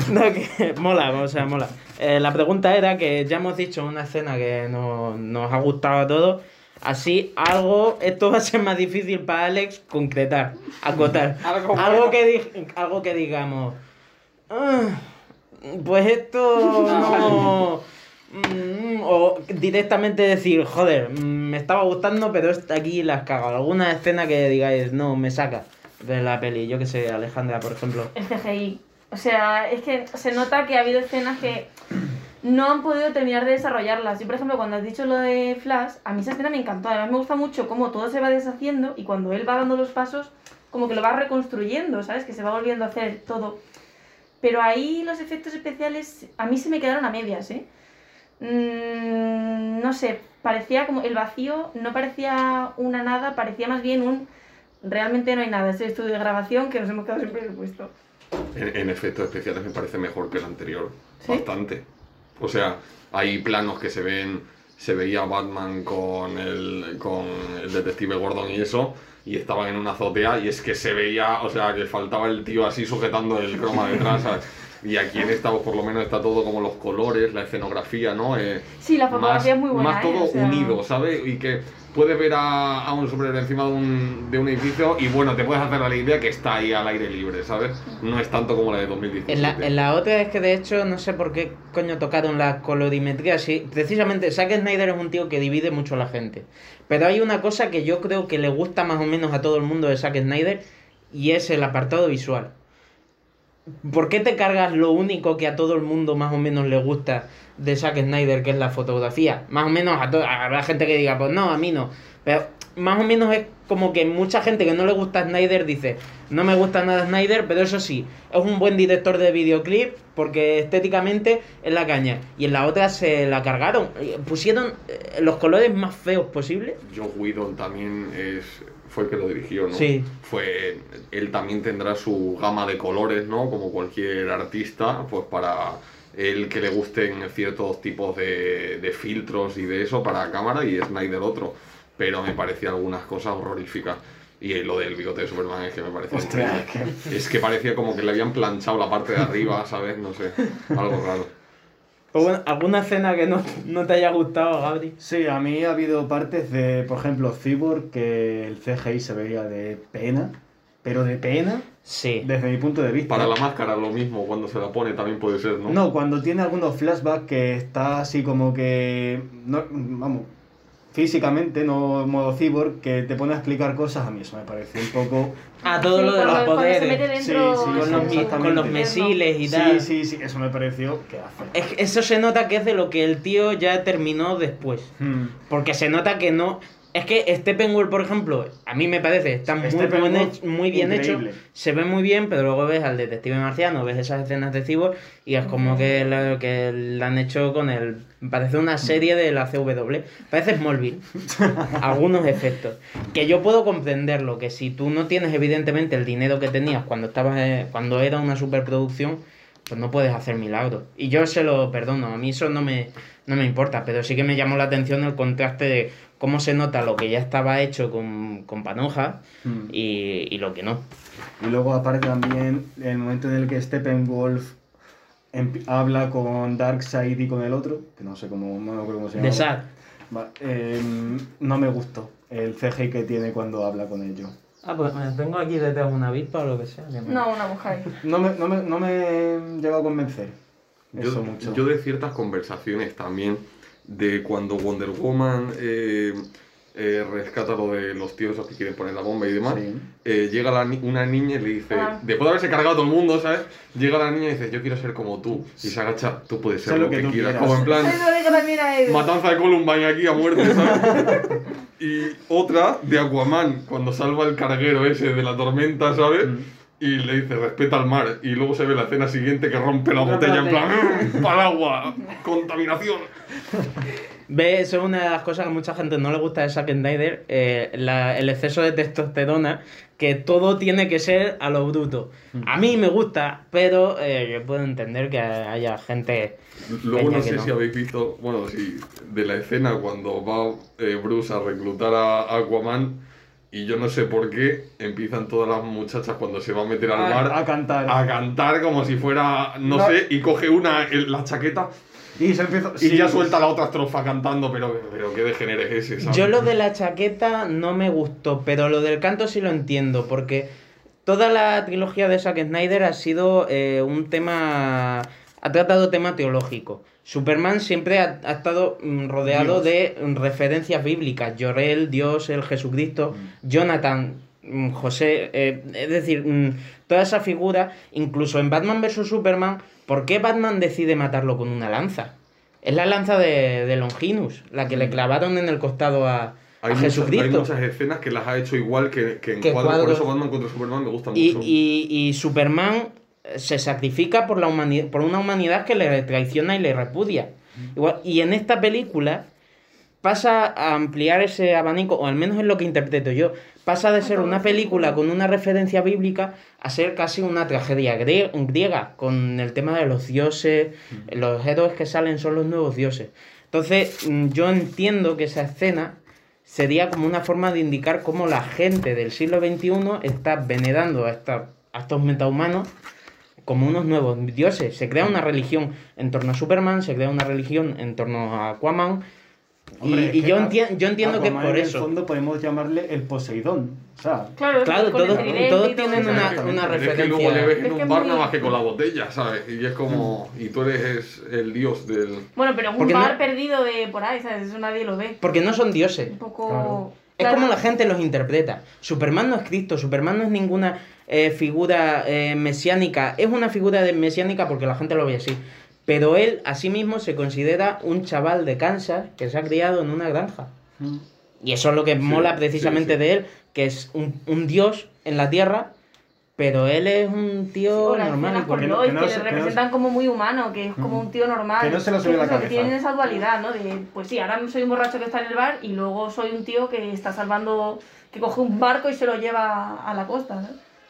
no, que mola, o sea, mola. Eh, la pregunta era que ya hemos dicho una escena que no- nos ha gustado a todos. Así, algo, esto va a ser más difícil para Alex concretar, acotar. Algo que, di- algo que digamos. "Ah, pues esto no. Mm, O directamente decir, joder, mm, me estaba gustando, pero aquí la has cagado. Alguna escena que digáis, no, me saca de la peli. Yo que sé, Alejandra, por ejemplo. El CGI. O sea, es que se nota que ha habido escenas que no han podido terminar de desarrollarlas. Yo, por ejemplo, cuando has dicho lo de Flash, a mí esa escena me encantó. Además, me gusta mucho cómo todo se va deshaciendo y cuando él va dando los pasos, como que lo va reconstruyendo, ¿sabes? Que se va volviendo a hacer todo. Pero ahí los efectos especiales a mí se me quedaron a medias, ¿eh? Mm, no sé, parecía como el vacío, no parecía una nada, parecía más bien un... Realmente no hay nada, es el estudio de grabación que nos hemos quedado sin presupuesto. En, en efectos especiales me parece mejor que el anterior. ¿Sí? Bastante. O sea, hay planos que se ven. Se veía Batman con el, con el detective Gordon y eso. Y estaban en una azotea. Y es que se veía. O sea, que faltaba el tío así sujetando el croma detrás. ¿sabes? Y aquí en esta, por lo menos, está todo como los colores, la escenografía, ¿no? Eh, Sí, la fotografía más, es muy buena. Más ¿eh? todo O sea, unido, ¿sabes? Y que puedes ver a, a un superhéroe encima de un, de un edificio y bueno, te puedes hacer la idea que está ahí al aire libre, ¿sabes? No es tanto como la de 2017. En la, en la otra es que de hecho no sé por qué coño tocaron la colorimetría. Sí, precisamente Zack Snyder es un tío que divide mucho a la gente. Pero hay una cosa que yo creo que le gusta más o menos a todo el mundo de Zack Snyder y es el apartado visual. ¿Por qué te cargas lo único que a todo el mundo más o menos le gusta de Zack Snyder, que es la fotografía? Más o menos a toda habrá gente que diga, pues no, a mí no. Pero más o menos es como que mucha gente que no le gusta Snyder dice, no me gusta nada Snyder, pero eso sí, es un buen director de videoclip porque estéticamente es la caña. Y en la otra se la cargaron, eh, pusieron eh, los colores más feos posibles. Joe Whedon también es, fue el que lo dirigió, ¿no? Sí. Fue, él también tendrá su gama de colores, ¿no? Como cualquier artista, pues para el que le gusten ciertos tipos de, de filtros y de eso para cámara y Snyder otro. Pero me parecía algunas cosas horroríficas. Y lo del bigote de Superman es que me parecía... Ostras, Es que parecía como que le habían planchado la parte de arriba, ¿sabes? No sé, algo raro. Pues bueno, ¿Alguna escena que no, no te haya gustado, Gabri? Sí, a mí ha habido partes de, por ejemplo, Cyborg, que el CGI se veía de pena, pero de pena, Sí. desde mi punto de vista. Para la máscara lo mismo, cuando se la pone también puede ser, ¿no? No, cuando tiene algunos flashbacks que está así como que. No, vamos. Físicamente, no en modo cyborg, que te pone a explicar cosas, a mí eso me pareció un poco. Ah, todo Sí, lo de los poderes. Sí, sí, con, los, con los misiles y tal. Sí, sí, sí, eso me pareció que hace. Es que eso se nota que es de lo que el tío ya terminó después. Hmm. Porque se nota que no. Es que Steppenwolf, por ejemplo, a mí me parece, está muy, Steppenwolf, buen hecho- muy bien increíble. hecho, se ve muy bien, pero luego ves al detective marciano, ves esas escenas de Cyborg y es como que lo que la han hecho con el... Parece una serie de la CW, parece Smallville, algunos efectos. Que yo puedo comprenderlo, que si tú no tienes evidentemente el dinero que tenías cuando, estabas, eh, cuando era una superproducción, pues no puedes hacer milagros. Y yo se lo perdono, a mí eso no me, no me importa, pero sí que me llamó la atención el contraste de cómo se nota lo que ya estaba hecho con, con Panoja Hmm. y, y lo que no. Y luego aparte también el momento en el que Steppenwolf empi- habla con Darkseid y con el otro, que no sé cómo, no acuerdo cómo se llama. De Sad. Va, em, no me gustó el CGI que tiene cuando habla con ellos. Ah, pues me tengo aquí detrás una avispa o lo que sea. que me- No, una mujer. No me, no me, no me llegó a convencer. Eso Yo, mucho. yo de ciertas conversaciones también, de cuando Wonder Woman eh, eh, rescata lo de los tíos esos que quieren poner la bomba y demás, Sí. eh, llega la ni- una niña y le dice, Ah. después de haberse cargado todo el mundo, ¿sabes? Llega la niña y dice, yo quiero ser como tú. Y se agacha, tú puedes ser lo, que, quieras. quieras. Como en plan, él. matanza de Columbine aquí a muerte, ¿sabes? y otra de Aquaman, cuando salva el carguero ese de la tormenta, ¿sabes? Mm. Y le dice, respeta al mar. Y luego se ve la escena siguiente que rompe la botella la en plan, para agua, contaminación. Ve, eso es una de las cosas que a mucha gente no le gusta de Zack Snyder, eh, la- el exceso de testosterona, que todo tiene que ser a lo bruto. A mí me gusta, pero eh, yo puedo entender que haya gente... Luego no sé no. si habéis visto, bueno, sí, de la escena cuando va eh, Bruce a reclutar a Aquaman y yo no sé por qué empiezan todas las muchachas cuando se va a meter al mar a, cantar. a cantar como si fuera, no, No. sé, y coge una, el- la chaqueta y se empieza. y sí, ya suelta la otra estrofa cantando, pero, pero qué degenere es ese, ¿sabes? Yo lo de la chaqueta no me gustó, pero lo del canto sí lo entiendo, porque toda la trilogía de Zack Snyder ha sido eh, un tema... ha tratado tema teológico. Superman siempre ha, ha estado mm, rodeado Dios. de mm, referencias bíblicas. Jorel, Dios, el Jesucristo, Jonathan, mm, José, eh, es decir, toda esa figura, incluso en Batman vs. Superman, ¿por qué Batman decide matarlo con una lanza? Es la lanza de, de Longinus, la que le clavaron en el costado a, Hay muchas, hay muchas escenas que las ha hecho igual que, que en Que cuadros. Por eso Batman contra Superman me gusta Y, mucho. y- y Superman se sacrifica por, la humani- por una humanidad que le traiciona y le repudia. Igual- y en esta película pasa a ampliar ese abanico, o al menos es lo que interpreto yo, pasa de ser una película con una referencia bíblica a ser casi una tragedia grie- griega, con el tema de los dioses, los héroes que salen son los nuevos dioses. Entonces, mm, yo entiendo que esa escena sería como una forma de indicar cómo la gente del siglo XXI está venerando a, esta- a estos metahumanos como unos nuevos dioses. Se crea una religión en torno a Superman, se crea una religión en torno a Aquaman. Y, Hombre, y que yo, enti- yo entiendo que Aquaman por en eso. el fondo podemos llamarle el Poseidón. O sea, Claro, Claro, todos- y todos todo tienen una, una Pero es que luego le referencia. ves en un que bar nada más que con la botella, ¿sabes? Y es como. Y tú eres el dios del. Bueno, pero un Porque no- bar perdido de por ahí, ¿sabes? Eso nadie lo ve. Porque no son dioses. Un poco. Claro. Es Claro. como la gente los interpreta. Superman no es Cristo, Superman no es ninguna eh, figura eh, mesiánica. Es una figura de mesiánica porque la gente lo ve así. Pero él, a sí mismo, se considera un chaval de Kansas que se ha criado en una granja. mm, Y eso es lo que Sí, mola precisamente sí. de él, que es un, un dios en la tierra, pero él es un tío normal. con que no- corriente. Lois, que no que, se- le que no representan como muy humano, que es como un tío normal. Que no se lo sube la eso, Que cabeza. tienen esa dualidad, ¿no? De, pues sí, ahora soy un borracho que está en el bar y luego soy un tío que está salvando, que coge un barco y se lo lleva a la costa, ¿no?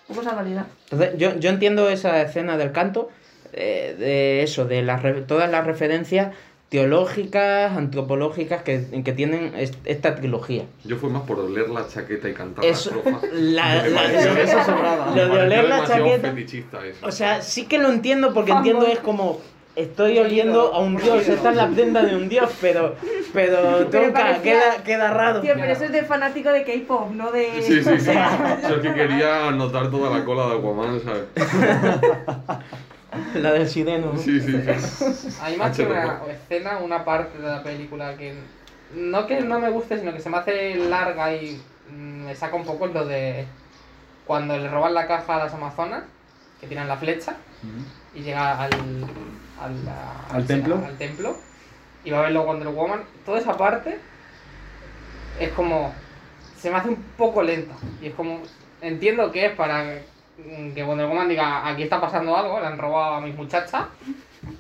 Esa dualidad. Entonces, yo, yo entiendo esa escena del canto, eh, de eso, de las re- todas las referencias teológicas, antropológicas que, que tienen est- esta trilogía. Yo fui más por oler la chaqueta y cantar Eso, la la- Eso sobraba. Lo de oler la chaqueta. fetichista eso. O sea, sí que lo entiendo porque entiendo es como estoy oliendo a un dios, esta es la prenda de un dios, pero pero Pero toca, parecía- queda, queda raro. Tío, pero eso es de fanático de K-pop, no de. Sí, sí, sí. Yo es que quería anotar toda la cola de Aquaman, ¿sabes? La del sireno. ¿no? Sí, sí, sí. A mí más que una escena, una parte de la película que no que no me guste, sino que se me hace larga y mm, me saca un poco lo de cuando le roban la caja a las amazonas, que tiran la flecha y llega al al, ¿Al templo? al templo y va a verlo Wonder Woman. Toda esa parte es como se me hace un poco lenta y es como entiendo que es para que Wonder Woman diga aquí está pasando algo, le han robado a mis muchachas,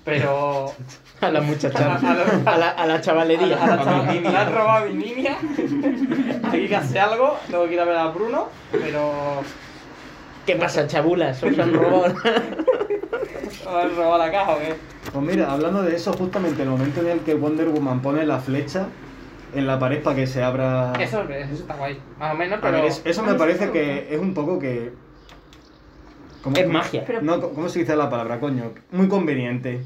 pero A la A muchacha. a la- A la, a la chavalería. a la chaval- me han robado a mi niña. Aquí que hace algo, tengo que ir a ver a Bruno, pero ¿Qué pasa, chabulas? ¿Os han robado? han robado la caja o qué. Pues mira, hablando de eso, justamente el momento en el que Wonder Woman pone la flecha en la pared para que se abra. Eso, eso está guay, más o menos, A pero ver, es- eso me parece que es un poco que. ¿cómo- Es magia. No, ¿cómo se dice la palabra, coño? Muy conveniente.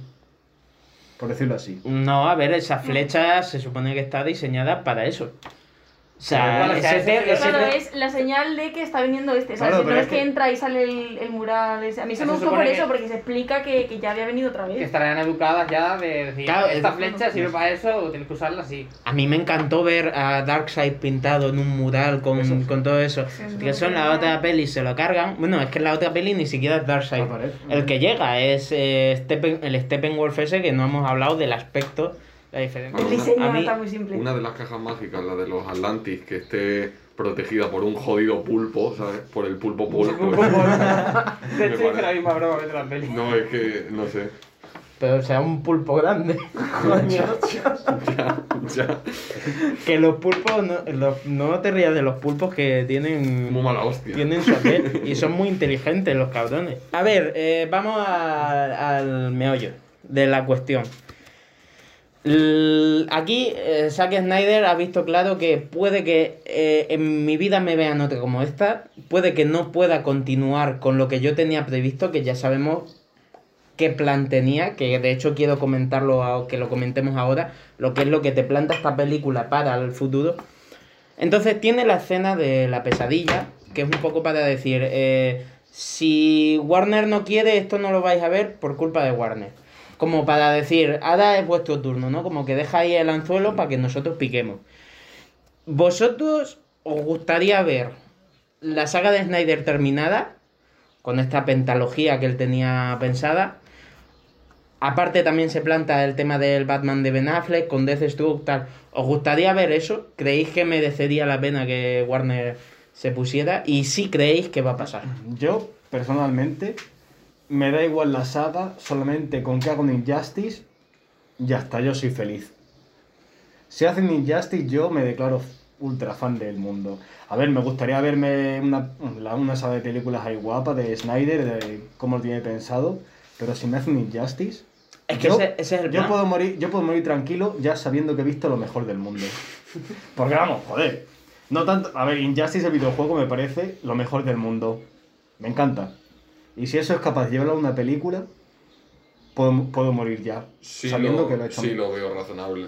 Por decirlo así. No, a ver, esa flecha se supone que está diseñada para eso. O sea, Bueno, o sea, ese ese- te- ese Claro, te- es la señal de que está viniendo este. ¿sabes? Claro, no pero es que, que- entra y sale el, el mural. ese. A mí Eso me se gustó por eso, que- porque se explica que, que ya había venido otra que vez. estarán educadas ya de decir, Claro, esta es- flecha sirve para eso, tienes que usarla así. A mí me encantó ver a Darkseid pintado en un mural con, Eso sí. con todo eso. Sí, que eso en la otra peli se lo cargan. Bueno, es que en la otra peli ni siquiera es Darkseid. Aparece. El que llega es eh, Steppen- el Steppenwolf ese que no hemos hablado del aspecto, la diferencia. El diseño a mí- está muy simple. Una de las cajas mágicas, la de los Atlantis, que esté protegida por un jodido pulpo, ¿sabes? Por el pulpo pulpo. De hecho, hice la misma broma que de la peli. No, es que, no sé. Pero o sea, un pulpo grande. Coño. Ya, ya. que los pulpos, no, los- no te rías de los pulpos que tienen Como mala hostia. Tienen su aquel y son muy inteligentes los cabrones. A ver, eh, vamos a- al meollo de la cuestión. Aquí eh, Zack Snyder ha visto claro que puede que eh, en mi vida me vean otra como esta, puede que no pueda continuar con lo que yo tenía previsto, que ya sabemos qué plan tenía, que de hecho quiero comentarlo, a- que lo comentemos ahora, lo que es lo que te planta esta película para el futuro. Entonces tiene la escena de la pesadilla, que es un poco para decir, eh, si Warner no quiere, esto no lo vais a ver por culpa de Warner. Como para decir, ahora es vuestro turno, ¿no? Como que dejáis el anzuelo para que nosotros piquemos. ¿Vosotros os gustaría ver la saga de Snyder terminada? Con esta pentalogía que él tenía pensada. Aparte también se planta el tema del Batman de Ben Affleck con Deathstroke tal. ¿Os gustaría ver eso? ¿Creéis que merecería la pena que Warner se pusiera? Y si creéis que va a pasar. Yo, personalmente, me da igual la saga, solamente con que haga un Injustice, ya está, yo soy feliz. Si hacen Injustice, yo me declaro ultra fan del mundo. A ver, me gustaría verme una, una saga de películas ahí guapa de Snyder, de cómo lo tiene pensado, pero si me hacen Injustice, Es que yo, ese, ese es el yo plan. puedo morir, yo puedo morir tranquilo ya sabiendo que he visto lo mejor del mundo. Porque vamos, joder. No tanto. A ver, Injustice el videojuego me parece lo mejor del mundo. Me encanta. Y si eso es capaz de llevarlo a una película, puedo, puedo morir ya. Sí, sabiendo lo, que lo he hecho. sí lo veo razonable.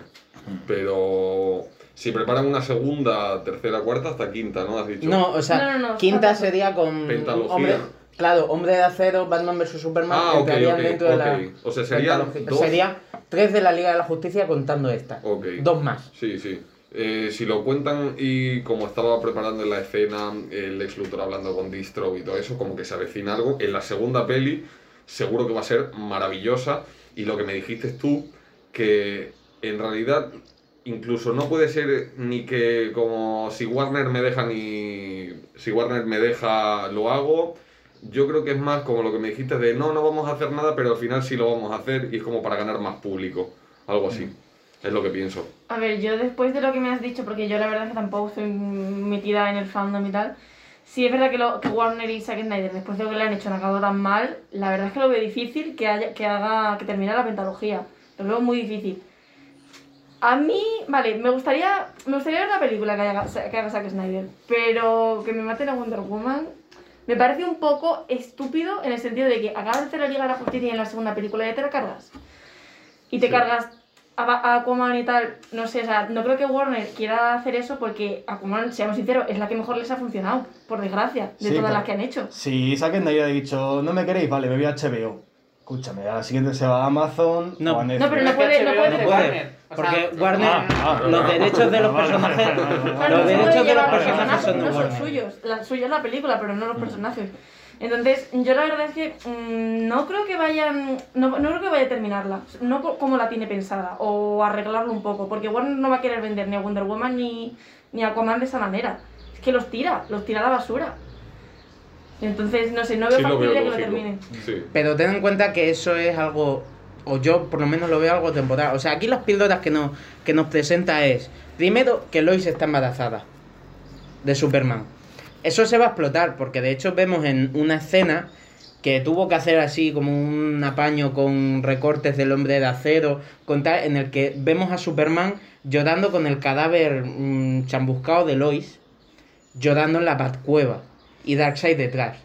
Pero si preparan una segunda, tercera, cuarta, hasta quinta, ¿no? Has dicho. No, o sea, No, no, no, quinta sería con Pentalogía. hombre, claro, hombre de acero, Batman vs Superman, Ah, ok, entrarían ok, dentro de la. O sea, serían dos- Sería tres de la Liga de la Justicia contando esta. Dos más. Sí, sí. Eh, si lo cuentan y como estaba preparando en la escena el ex Luthor hablando con Distro y todo eso, como que se avecina algo. En la segunda peli seguro que va a ser maravillosa. Y lo que me dijiste tú, que en realidad incluso no puede ser ni que como si Warner me deja ni si Warner me deja lo hago. Yo creo que es más como lo que me dijiste de no, no vamos a hacer nada, pero al final sí lo vamos a hacer y es como para ganar más público. Algo así. Es lo que pienso. A ver, yo después de lo que me has dicho, porque yo la verdad es que tampoco estoy metida en el fandom y tal, sí es verdad que, lo, que Warner y Zack Snyder, después de lo que le han hecho, han acabado tan mal, la verdad es que lo veo difícil que, haya, que haga que termine la pentalogía. Lo veo muy difícil. A mí, vale, me gustaría, me gustaría ver una película que haga, que haga Zack Snyder, pero que me maten a Wonder Woman me parece un poco estúpido en el sentido de que acabas de hacer la Liga de la Justicia y en la segunda película ya te la cargas. Y te Sí. cargas a, a Aquaman y tal, no sé, o sea, no creo que Warner quiera hacer eso porque Aquaman, seamos sinceros, es la que mejor les ha funcionado, por desgracia, de Sí, todas las que han hecho. Si Zack Snyder ha dicho, no me queréis, vale, me voy a HBO. Escúchame, a la siguiente se va a Amazon No. o a Netflix. No, pero no puede- no puede- de No puede, Warner, porque Warner, Ah, ah, los ah, derechos de los personajes, los derechos de los personajes son de no son Warner. suyos. La suya es la película, pero no los personajes. Entonces, yo la verdad es que mm, no creo que vayan. No, no creo que vaya a terminarla. No co- como la tiene pensada. O arreglarlo un poco. Porque Warner no va a querer vender ni a Wonder Woman ni, ni a Aquaman de esa manera. Es que los tira, los tira a la basura. Entonces, no sé, no veo Sí lo veo factible que lo. Sí. Pero ten en cuenta que eso es algo, o yo por lo menos lo veo algo temporal. O sea, aquí las píldoras que, nos que nos presenta es, primero, que Lois está embarazada de Superman. Eso se va a explotar, porque de hecho vemos en una escena que tuvo que hacer así como un apaño con recortes del hombre de acero, con tal, en el que vemos a Superman llorando con el cadáver mm, chambuscado de Lois, llorando en la Batcueva, y Darkseid detrás.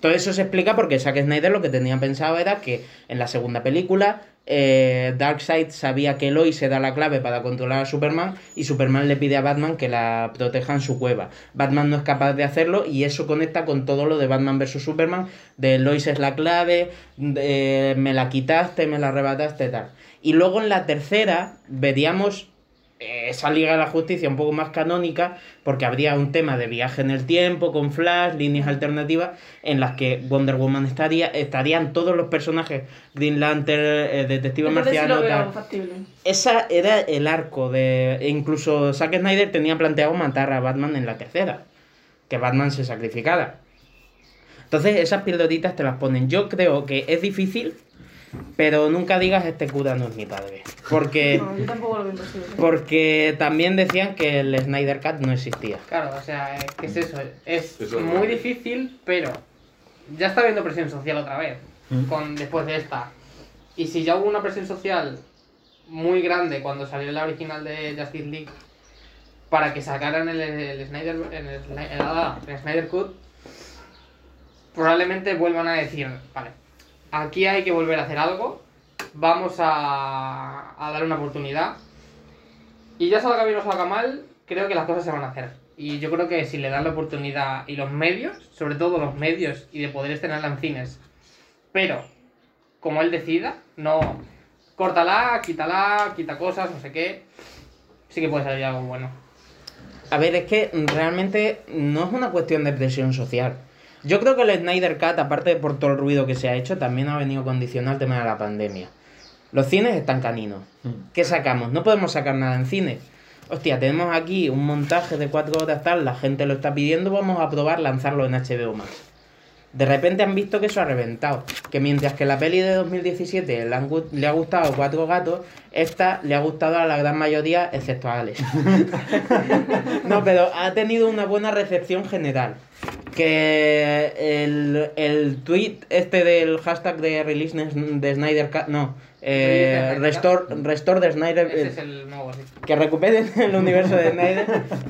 Todo eso se explica porque Zack Snyder lo que tenía pensado era que en la segunda película eh, Darkseid sabía que Lois se da la clave para controlar a Superman y Superman le pide a Batman que la proteja en su cueva. Batman no es capaz de hacerlo y eso conecta con todo lo de Batman vs Superman, de Lois es la clave, de, me la quitaste, me la arrebataste, tal. Y luego en la tercera veríamos esa Liga de la Justicia un poco más canónica, porque habría un tema de viaje en el tiempo, con Flash, líneas alternativas, en las que Wonder Woman estaría, estarían todos los personajes, Green Lantern, eh, Detective Entonces sí Marciano, veo factible. Esa era el arco de. e incluso Zack Snyder tenía planteado matar a Batman en la tercera. Que Batman se sacrificara. Entonces, esas pildoritas te las ponen. Yo creo que es difícil, pero nunca digas este cura no es mi padre. Porque. No, yo tampoco lo veo imposible. Porque también decían que el Snyder Cut no existía. Claro, o sea, ¿qué es eso? Es Eso muy difícil, pero ya está habiendo presión social otra vez, Mm. con, después de esta. Y si ya hubo una presión social muy grande cuando salió la original de Justice League para que sacaran el, el Snyder, el, el- el Snyder Cut, probablemente vuelvan a decir, vale, aquí hay que volver a hacer algo, vamos a, a dar una oportunidad. Y ya salga bien o salga mal, creo que las cosas se van a hacer. Y yo creo que si le dan la oportunidad y los medios, sobre todo los medios, y de poder estrenarla en cines, pero como él decida, no córtala, quítala, quita cosas, no sé qué, sí que puede salir algo bueno. A ver, es que realmente no es una cuestión de presión social. Yo creo que el Snyder Cut, aparte de por todo el ruido que se ha hecho, también ha venido condicionado el tema de la pandemia. Los cines están caninos. ¿Qué sacamos? No podemos sacar nada en cine. Hostia, tenemos aquí un montaje de cuatro horas tal, la gente lo está pidiendo, vamos a probar lanzarlo en HBO Max. De repente han visto que eso ha reventado. Que mientras que la peli de 2017 le, han le ha gustado a cuatro gatos, esta le ha gustado a la gran mayoría, excepto a Alex. no, pero ha tenido una buena recepción general. Que el, el tweet este del hashtag de release de Snyder Cut, no, eh, restore, restore de Snyder, Ese eh, es el nuevo, sí. que recuperen el universo de Snyder,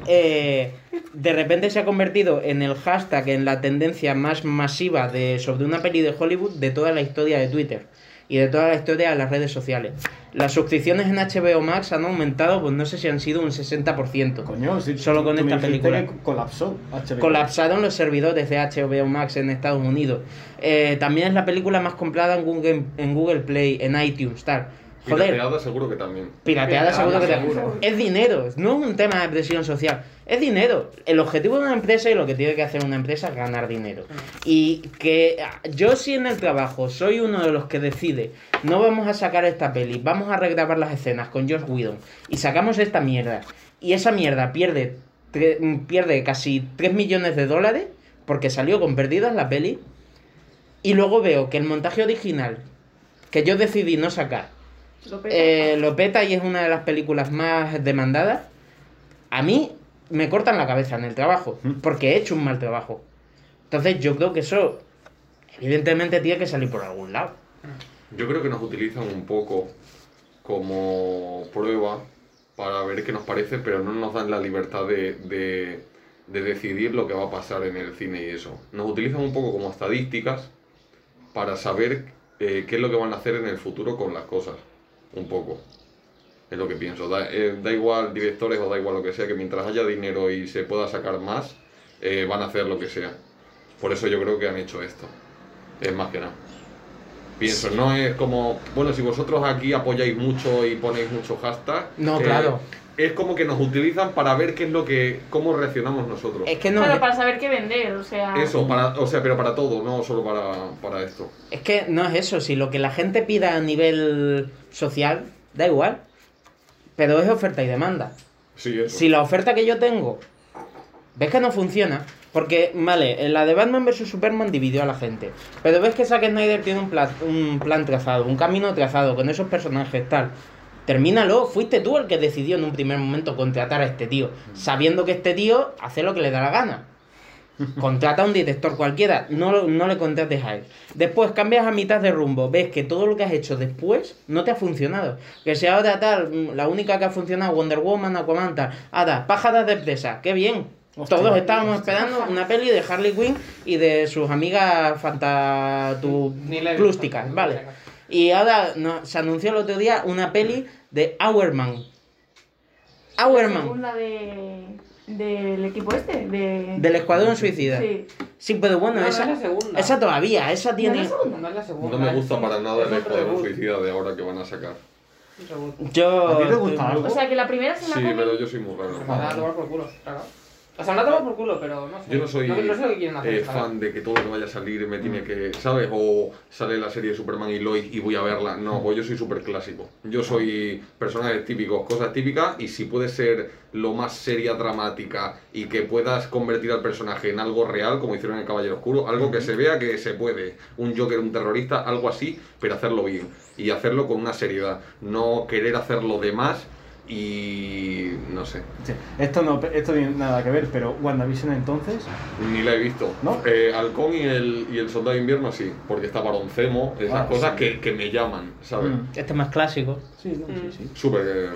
eh, de repente se ha convertido en el hashtag, en la tendencia más masiva de, sobre una peli de Hollywood de toda la historia de Twitter y de toda la historia de las redes sociales. Las suscripciones en HBO Max han aumentado, pues no sé si han sido un 60%. Coño, si Solo con esta película. que colapsó HBO. Colapsaron los servidores de HBO Max en Estados Unidos. Eh, también es la película más comprada en Google, en Google Play, en iTunes, tal. Joder. Pirateada seguro que también. Pirateada seguro que Seguro. Es dinero, no es un tema de presión social. Es dinero. El objetivo de una empresa y lo que tiene que hacer una empresa es ganar dinero. Y que ah, yo si en el trabajo soy uno de los que decide, no vamos a sacar esta peli, vamos a regrabar las escenas con Josh Whedon y sacamos esta mierda. Y esa mierda pierde, tre- mm, pierde casi 3 millones de dólares porque salió con pérdidas la peli. Y luego veo que el montaje original que yo decidí no sacar Lo peta. eh, lo peta y es una de las películas más demandadas, a mí me cortan la cabeza en el trabajo, porque he hecho un mal trabajo. Entonces yo creo que eso, evidentemente, tiene que salir por algún lado. Yo creo que nos utilizan un poco como prueba para ver qué nos parece, pero no nos dan la libertad de, de- de decidir lo que va a pasar en el cine y eso. Nos utilizan un poco como estadísticas para saber eh, qué es lo que van a hacer en el futuro con las cosas. Un poco. Es lo que pienso. Da, eh, da igual directores o da igual lo que sea, que mientras haya dinero y se pueda sacar más, eh, van a hacer lo que sea. Por eso yo creo que han hecho esto. Es más que nada. Pienso, no es como, bueno, si vosotros aquí apoyáis mucho y ponéis mucho hashtag. No, eh, claro. Es como que nos utilizan para ver qué es lo que, cómo reaccionamos nosotros. Es que no, Claro, para saber qué vender, o sea. Eso, para, o sea, pero para todo, no solo para, para esto. es que no es eso, si lo que la gente pida a nivel social, da igual. Pero es oferta y demanda. Sí, eso. Si la oferta que yo tengo ves que no funciona, porque, vale, en la de Batman vs Superman dividió a la gente, pero ves que Zack Snyder tiene un plan, un plan trazado, un camino trazado con esos personajes, tal. Termínalo, fuiste tú el que decidió en un primer momento contratar a este tío, sabiendo que este tío hace lo que le da la gana. Contrata a un director cualquiera, no, no le contrates a él. Después cambias a mitad de rumbo, ves que todo lo que has hecho después no te ha funcionado. Que si ahora tal, la única que ha funcionado Wonder Woman, Aquaman, tal. Ahora, pájaras de presa, qué bien. Hostia, Todos estábamos hostia. esperando una peli de Harley Quinn y de sus amigas fanta... tu... Ni la he visto. plústicas, vale. Y ahora no, se anunció el otro día una peli de Hourman. Hourman, Segunda de. del equipo este, de. del Escuadrón Suicida. Sí. Sí, pero bueno, No, no esa, es la segunda. esa todavía, esa ¿No tiene... es la segunda? No es la segunda. No me gusta para nada el Escuadrón Suicida de ahora que van a sacar. Yo... ¿A ti te gusta algo? O sea que la primera se la Sí, come- pero yo soy muy raro. van a tomar por culo, claro. O sea, no tomar por culo, pero no sé. Yo no soy No, no sé lo que quieren hacer. eh, fan de que todo lo que vaya a salir me tiene que, ¿sabes? O sale la serie de Superman y Lois y voy a verla. No, pues yo soy súper clásico. Yo soy personajes típicos, cosas típicas y si puede ser lo más seria, dramática y que puedas convertir al personaje en algo real, como hicieron en El Caballero Oscuro, algo que se vea que se puede. Un Joker, un terrorista, algo así, pero hacerlo bien. Y hacerlo con una seriedad. No querer hacerlo de más y... no sé. Sí, Esto no esto tiene nada que ver, pero WandaVision entonces. Ni la he visto. ¿No? Eh, Halcón y el, y el Soldado de Invierno sí, porque está Baroncemo, esas Ah, cosas sí. que, que me llaman, ¿sabes? Mm. Este es más clásico. Sí, no, Mm. sí, sí. Súper eh,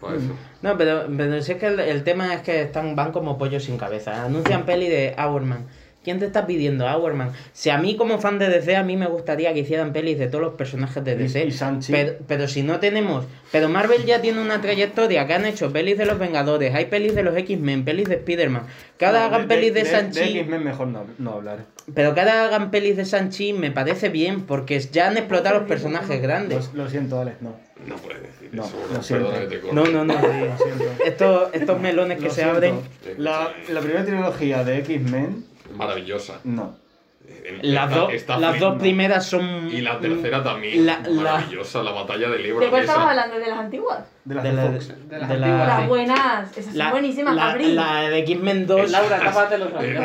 para eso. No, pero, pero si es que el, el tema es que están, van como pollos sin cabeza. Anuncian peli de Hourman. ¿Quién te está pidiendo Hourman? Si a mí como fan de DC, a mí me gustaría que hicieran pelis de todos los personajes de Y- DC. y Sanchi. Pero, pero si no tenemos... Pero Marvel ya tiene una trayectoria, que han hecho pelis de los Vengadores, hay pelis de los X-Men, pelis de Spider-Man. Cada No, hagan pelis de, De Sanchi... X-Men mejor no, no hablar. Pero cada hagan pelis de Sanchi me parece bien, porque ya han explotado los personajes grandes. Lo, lo siento, Alex, no. No puedes decir No, eso, lo siento. Que te. No, no, no. Lo siento. Estos, estos melones que Lo se siento. abren... La, la primera trilogía de X-Men, Maravillosa. no. Las, está las dos primeras son... Y la tercera también. La- la- Maravillosa, la batalla del Ebro. ¿De estamos hablando? ¿De las antiguas? De las de de la, Fox. De las de la- antiguas. Las sí. buenas, esas son buenísimas, la, Gabriel. la de X-Men 2. Laura, tápate los oídos.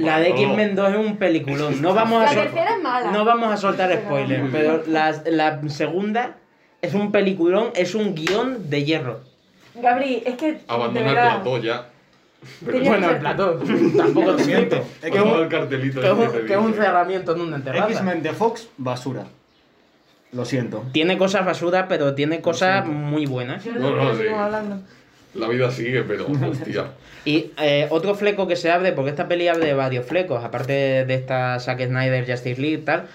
La de X-Men 2 es un peliculón. No vamos a, La tercera es mala. no vamos a soltar spoilers, pero la, la segunda es un peliculón, es un guion de hierro. Gabri, es que. Abandona el plató ya. Pero Bueno, el plató tampoco te siento. miento. Es Que un, el cartelito que es ese un- que es un cerramiento en una terraza. X-Men de Fox, basura. Lo siento. Tiene cosas basura, pero tiene cosas muy buenas. No No, sí. La vida sigue, pero hostia. Y eh, otro fleco que se abre, porque esta peli abre varios flecos, aparte de esta Zack Snyder, Justice League y tal,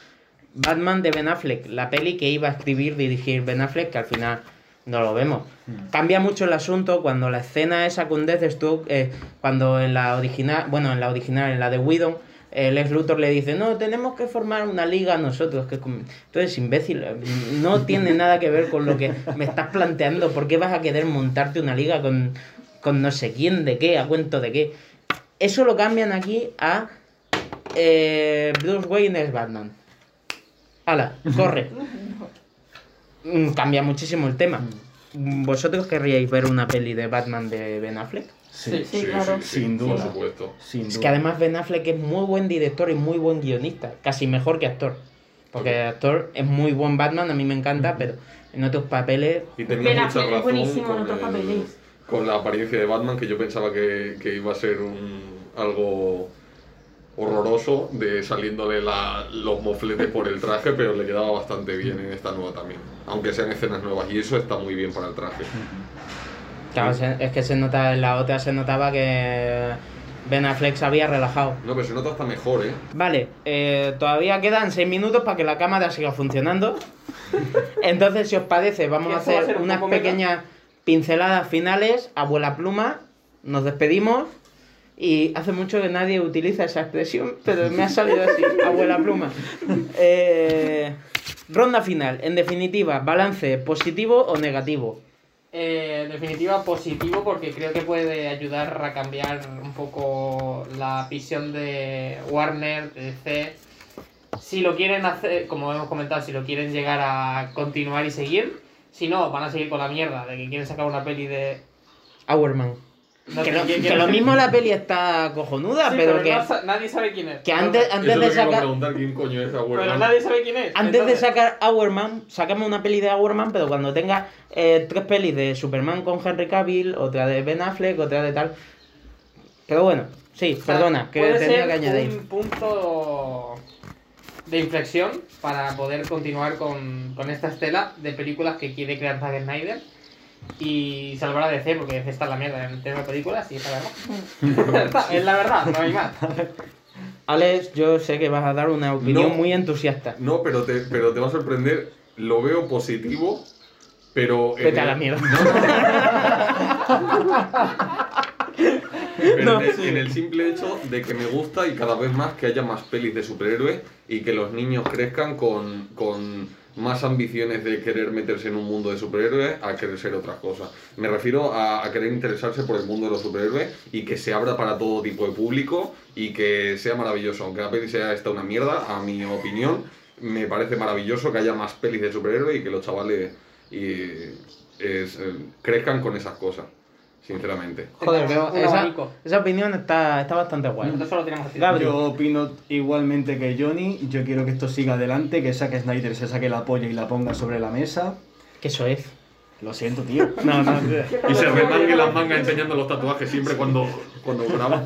Batman de Ben Affleck, la peli que iba a escribir, dirigir Ben Affleck, que al final no lo vemos. Cambia mucho el asunto cuando la escena esa con Deathstroke, eh, cuando en la original, bueno, en la original, en la de Whedon, el ex Luthor le dice, no, tenemos que formar una liga nosotros. Que com-". Entonces, imbécil, no tiene nada que ver con lo que me estás planteando. ¿Por qué vas a querer montarte una liga con, con no sé quién, de qué, a cuento de qué? Eso lo cambian aquí a eh, Bruce Wayne es Batman. Hala, corre. Mm, Cambia muchísimo el tema. ¿Vosotros querríais ver una peli de Batman de Ben Affleck? Sí, Sí, claro. Sin duda. Por supuesto. sin Es duda. que además Ben Affleck es muy buen director y muy buen guionista, casi mejor que actor. Porque el actor es muy buen Batman, a mí me encanta, pero en otros papeles Y tenía Ben mucha Affleck es razón buenísimo en con, el- con la apariencia de Batman, que yo pensaba que, que iba a ser un, algo horroroso de saliéndole la- los mofletes por el traje, pero le quedaba bastante bien en esta nueva también. Aunque sean escenas nuevas, y eso está muy bien para el traje. Claro, es que se nota, en la otra se notaba que Ben Affleck se había relajado. No, pero se nota hasta mejor, ¿eh? Vale, eh, todavía quedan 6 minutos para que la cámara siga funcionando. Entonces, si os parece, vamos a hacer unas pequeñas pinceladas finales. Abuela pluma, nos despedimos. Y hace mucho que nadie utiliza esa expresión, pero me ha salido así, abuela pluma. Eh, ronda final, en definitiva, balance positivo o negativo. Eh, en definitiva, positivo porque creo que puede ayudar a cambiar un poco la visión de Warner, de DC. Si lo quieren hacer, como hemos comentado, si lo quieren llegar a continuar y seguir. Si no, van a seguir con la mierda de que quieren sacar una peli de. Hourman. No Que, quién- que lo mismo la peli está cojonuda, Sí, pero, que, no nadie sabe quién es. que antes, Pero- antes de sacar... preguntar quién coño es Pero nadie sabe quién es. Antes de sacar Hourman, sacamos una peli de Hourman, pero cuando tenga eh, tres pelis de Superman con Henry Cavill, otra de Ben Affleck, otra de tal. Pero bueno, sí, O sea, perdona, que puede tenía ser que añadir. un punto de inflexión para poder continuar con, con esta estela de películas que quiere crear Zack Snyder y salvar a DC, porque DC está en la mierda en el tema de películas y es la verdad. es la verdad, no hay más. Alex, yo sé que vas a dar una opinión No. muy entusiasta. No, pero te, pero te va a sorprender. Lo veo positivo, pero. en Vete a el- la mierda. Pero No, en, el, sí. en el simple hecho de que me gusta y cada vez más que haya más pelis de superhéroes y que los niños crezcan con, con más ambiciones de querer meterse en un mundo de superhéroes a querer ser otras cosas. Me refiero a, querer interesarse por el mundo de los superhéroes y que se abra para todo tipo de público y que sea maravilloso. Aunque la peli sea esta una mierda, a mi opinión, me parece maravilloso que haya más pelis de superhéroes y que los chavales y, eh, crezcan con esas cosas. Sinceramente. Joder, pero esa, esa opinión está, está bastante guay. Nosotros solo tenemos así. Gabriel. Yo opino igualmente que Johnny. Yo quiero que esto siga adelante, que Zack Snyder se saque la polla y la ponga sobre la mesa. Que eso es. Lo siento, tío. No, no. Y se remangue las mangas enseñando los tatuajes siempre cuando, cuando graba.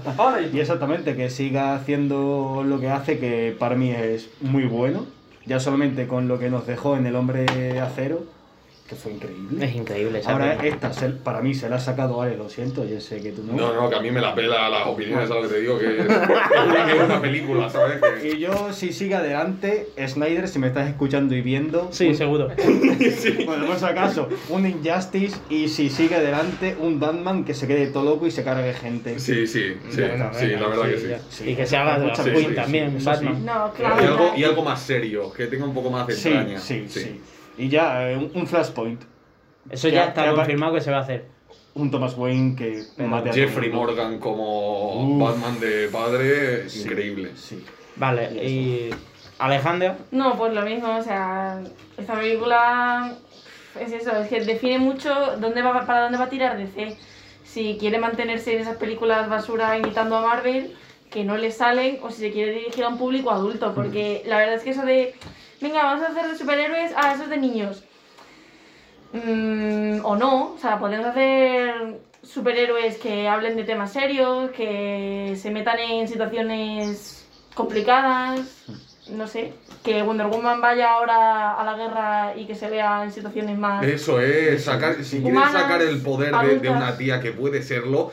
Y exactamente, que siga haciendo lo que hace, que para mí es muy bueno. Ya solamente con lo que nos dejó en El Hombre Acero, que fue increíble. Es increíble esa Ahora esta, se- para mí se la ha sacado Ale, lo siento, yo sé que tú no. No, no, que a mí me la pela las opiniones, ¿sabes lo que te digo? Que es, una película, ¿sabes? Que, Y yo, si sigue adelante, Snyder, si me estás escuchando y viendo. Sí, un- seguro. Bueno, por si acaso, un Injustice y si sigue adelante, un Batman que se quede todo loco y se cargue gente. sí, sí, sí, Bueno, sí, venga, la verdad que sí. Sí. Y que se haga de Mucha la sí, Queen sí, también, sí, Batman. No, Y claro. algo, y algo más serio, que tenga un poco más de Sí, entraña. sí, sí. Y ya, eh, un, un Flashpoint. Eso Que- ya está confirmado que se va a hacer. Un Thomas Wayne que mate a Jeffrey. Morgan como Uf. Batman de padre, es Sí, increíble. Sí. Vale, y Alejandro, No, pues lo mismo, o sea, esta película es eso, es que define mucho dónde va, para dónde va a tirar DC. Si quiere mantenerse en esas películas basura imitando a Marvel, que no le salen, o si se quiere dirigir a un público adulto, porque la verdad es que eso de, venga, vamos a hacer de superhéroes, ah, eso es de niños. Mm, o no, o sea, podemos hacer superhéroes que hablen de temas serios, que se metan en situaciones complicadas, no sé, que Wonder Woman vaya ahora a la guerra y que se vea en situaciones más... Eso es, sacar, si quieres Humanas, sacar el poder de, una tía que puede serlo,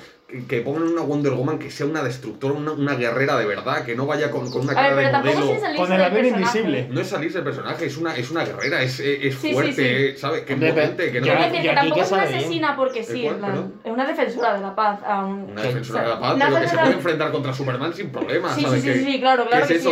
que pongan una Wonder Woman que sea una destructora, una, una guerrera de verdad, que no vaya con, con una A cara ver, pero de modelo. Con el personaje. invisible. No es salirse del personaje, es una, es una guerrera, es, es Sí, sí, fuerte, sí. eh, ¿sabes? Que es potente, que no Quiero decir que tampoco es una bien. asesina porque sí, plan, es una defensora de la paz. aún. Una defensora de la paz, pero que se puede enfrentar contra Superman sin problemas, Sí, sí, ¿sabes? sí, que, sí, claro, claro es que, sí.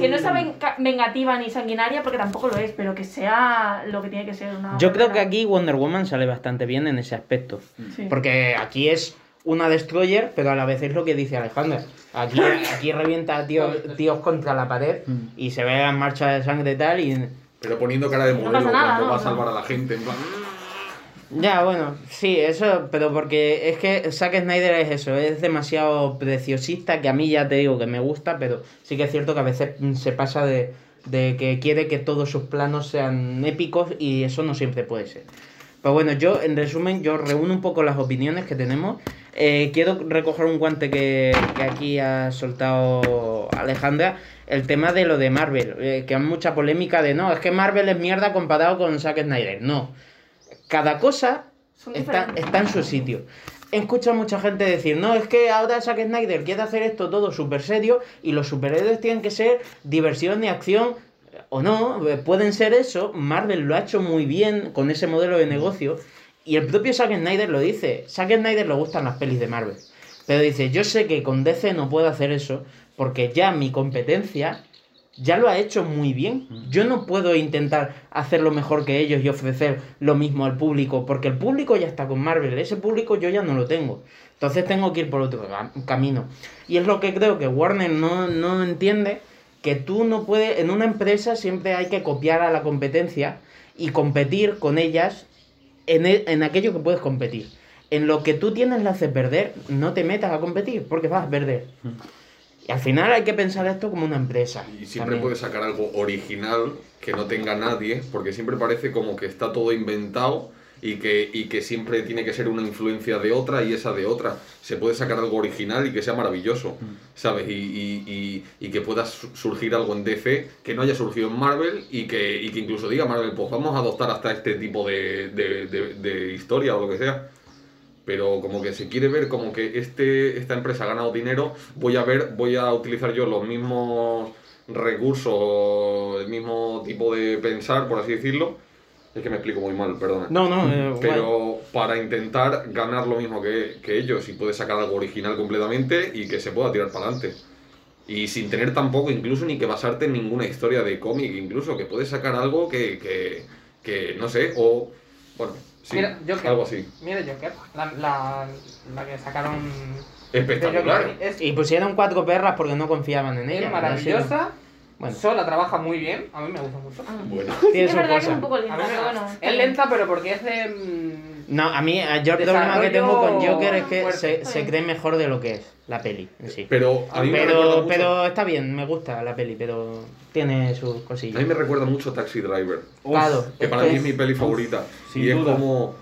que no sea venga- vengativa ni sanguinaria porque tampoco lo es, pero que sea lo que tiene que ser una. Yo creo que aquí Wonder Woman sale bastante bien en ese aspecto. Sí. Porque aquí es una destroyer, pero a la vez es lo que dice Alejandra. Aquí, aquí revienta a tíos, tíos contra la pared y se ve las marchas de sangre y tal y... Pero poniendo cara de No modelo pasa nada, cuando ¿no? va a No. salvar a la gente, en plan... Ya, bueno, sí, eso, pero porque es que Zack Snyder es eso, es demasiado preciosista, que a mí ya te digo que me gusta, pero sí que es cierto que a veces mm, se pasa de, de que quiere que todos sus planos sean épicos y eso no siempre puede ser. Pero bueno, yo en resumen, yo reúno un poco las opiniones que tenemos. Eh, quiero recoger un guante que, que aquí ha soltado Alejandra, el tema de lo de Marvel, eh, que hay mucha polémica de no, es que Marvel es mierda comparado con Zack Snyder. No, cada cosa está, está en su sitio. He escuchado a mucha gente decir, no, es que ahora Zack Snyder quiere hacer esto todo súper serio y los superhéroes tienen que ser diversión y acción. O no, eh, pueden ser eso. Marvel lo ha hecho muy bien con ese modelo de negocio. Y el propio Zack Snyder lo dice. Zack Snyder le gustan las pelis de Marvel. Pero dice, yo sé que con DC no puedo hacer eso porque ya mi competencia ya lo ha hecho muy bien. Yo no puedo intentar hacerlo mejor que ellos y ofrecer lo mismo al público, porque el público ya está con Marvel, ese público yo ya no lo tengo. Entonces tengo que ir por otro ca- camino. Y es lo que creo que Warner no, no entiende, que tú no puedes, en una empresa siempre hay que copiar a la competencia y competir con ellas en, e- en aquello que puedes competir. En lo que tú tienes la hace perder, no te metas a competir, porque vas a perder. Y al final hay que pensar esto como una empresa. Y siempre también. puedes sacar algo original que no tenga nadie, porque siempre parece como que está todo inventado y que, y que siempre tiene que ser una influencia de otra y esa de otra. Se puede sacar algo original y que sea maravilloso, ¿sabes? Y, y- y- y que pueda su- surgir algo en DC que no haya surgido en Marvel y que, y que incluso diga Marvel, pues vamos a adoptar hasta este tipo de, de- de- de historia o lo que sea pero como que se quiere ver como que este, esta empresa ha ganado dinero, voy a ver, voy a utilizar yo los mismos recursos, el mismo tipo de pensar, por así decirlo. Es que me explico muy mal, perdona. No, no, eh, guay. Pero para intentar ganar lo mismo que, que ellos y puede sacar algo original completamente y que se pueda tirar para adelante. Y sin tener tampoco incluso ni que basarte en ninguna historia de cómic, incluso que puedes sacar algo que, que, que no sé, o bueno, sí, Mira, Joker. algo así. Mira Joker, la, la, la que sacaron Espectacular. es, Y pusieron cuatro perras porque no confiaban en es ella. maravillosa. Bueno. Sola trabaja muy bien, a mí me gusta mucho. Ah. Bueno. Sí, Tiene es su verdad que cosa. es un poco A lenta, pero bueno. es lenta, pero porque es de. mm, No, a mí eh, yo el problema que tengo con Joker es que se, se cree mejor de lo que es la peli en sí. Pero a mí me Pero, pero está bien, me gusta la peli, pero tiene sus a cosillas. mí me recuerda mucho a Taxi Driver, Claro, que es para que mí es mi peli favorita. sin y es duda. como,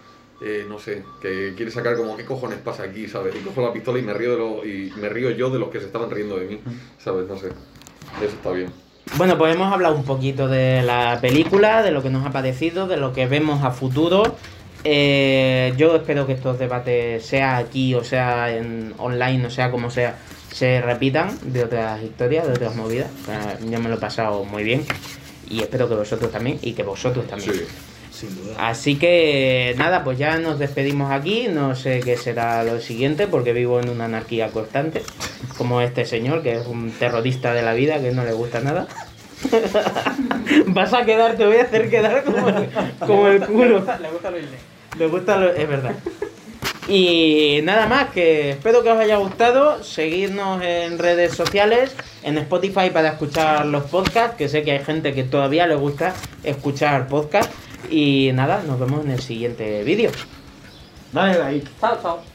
eh, no sé, que quiere sacar como qué cojones pasa aquí, ¿sabes? Y cojo la pistola y me río de lo, y me río yo de los que se estaban riendo de mí, ¿sabes? No sé. Eso está bien. Bueno, pues hemos hablado un poquito de la película, de lo que nos ha parecido, de lo que vemos a futuro. Eh, yo espero que estos debates, sea aquí o sea en online, o sea como sea, se repitan de otras historias, de otras movidas. O sea, yo me lo he pasado muy bien y espero que vosotros también y que vosotros también. Sí. Sin duda. Así que nada, pues ya nos despedimos aquí. No sé qué será lo siguiente porque vivo en una anarquía constante, como este señor que es un terrorista de la vida que no le gusta nada. Vas a quedar, te voy a hacer quedar como, como el Le culo. gusta, le gusta lo inglés. Le gusta lo, es verdad. Y nada más, que espero que os haya gustado. Seguidnos en redes sociales, en Spotify para escuchar los podcasts, que sé que hay gente que todavía le gusta escuchar podcasts. Y nada, nos vemos en el siguiente vídeo. Dale like. Chao, chao.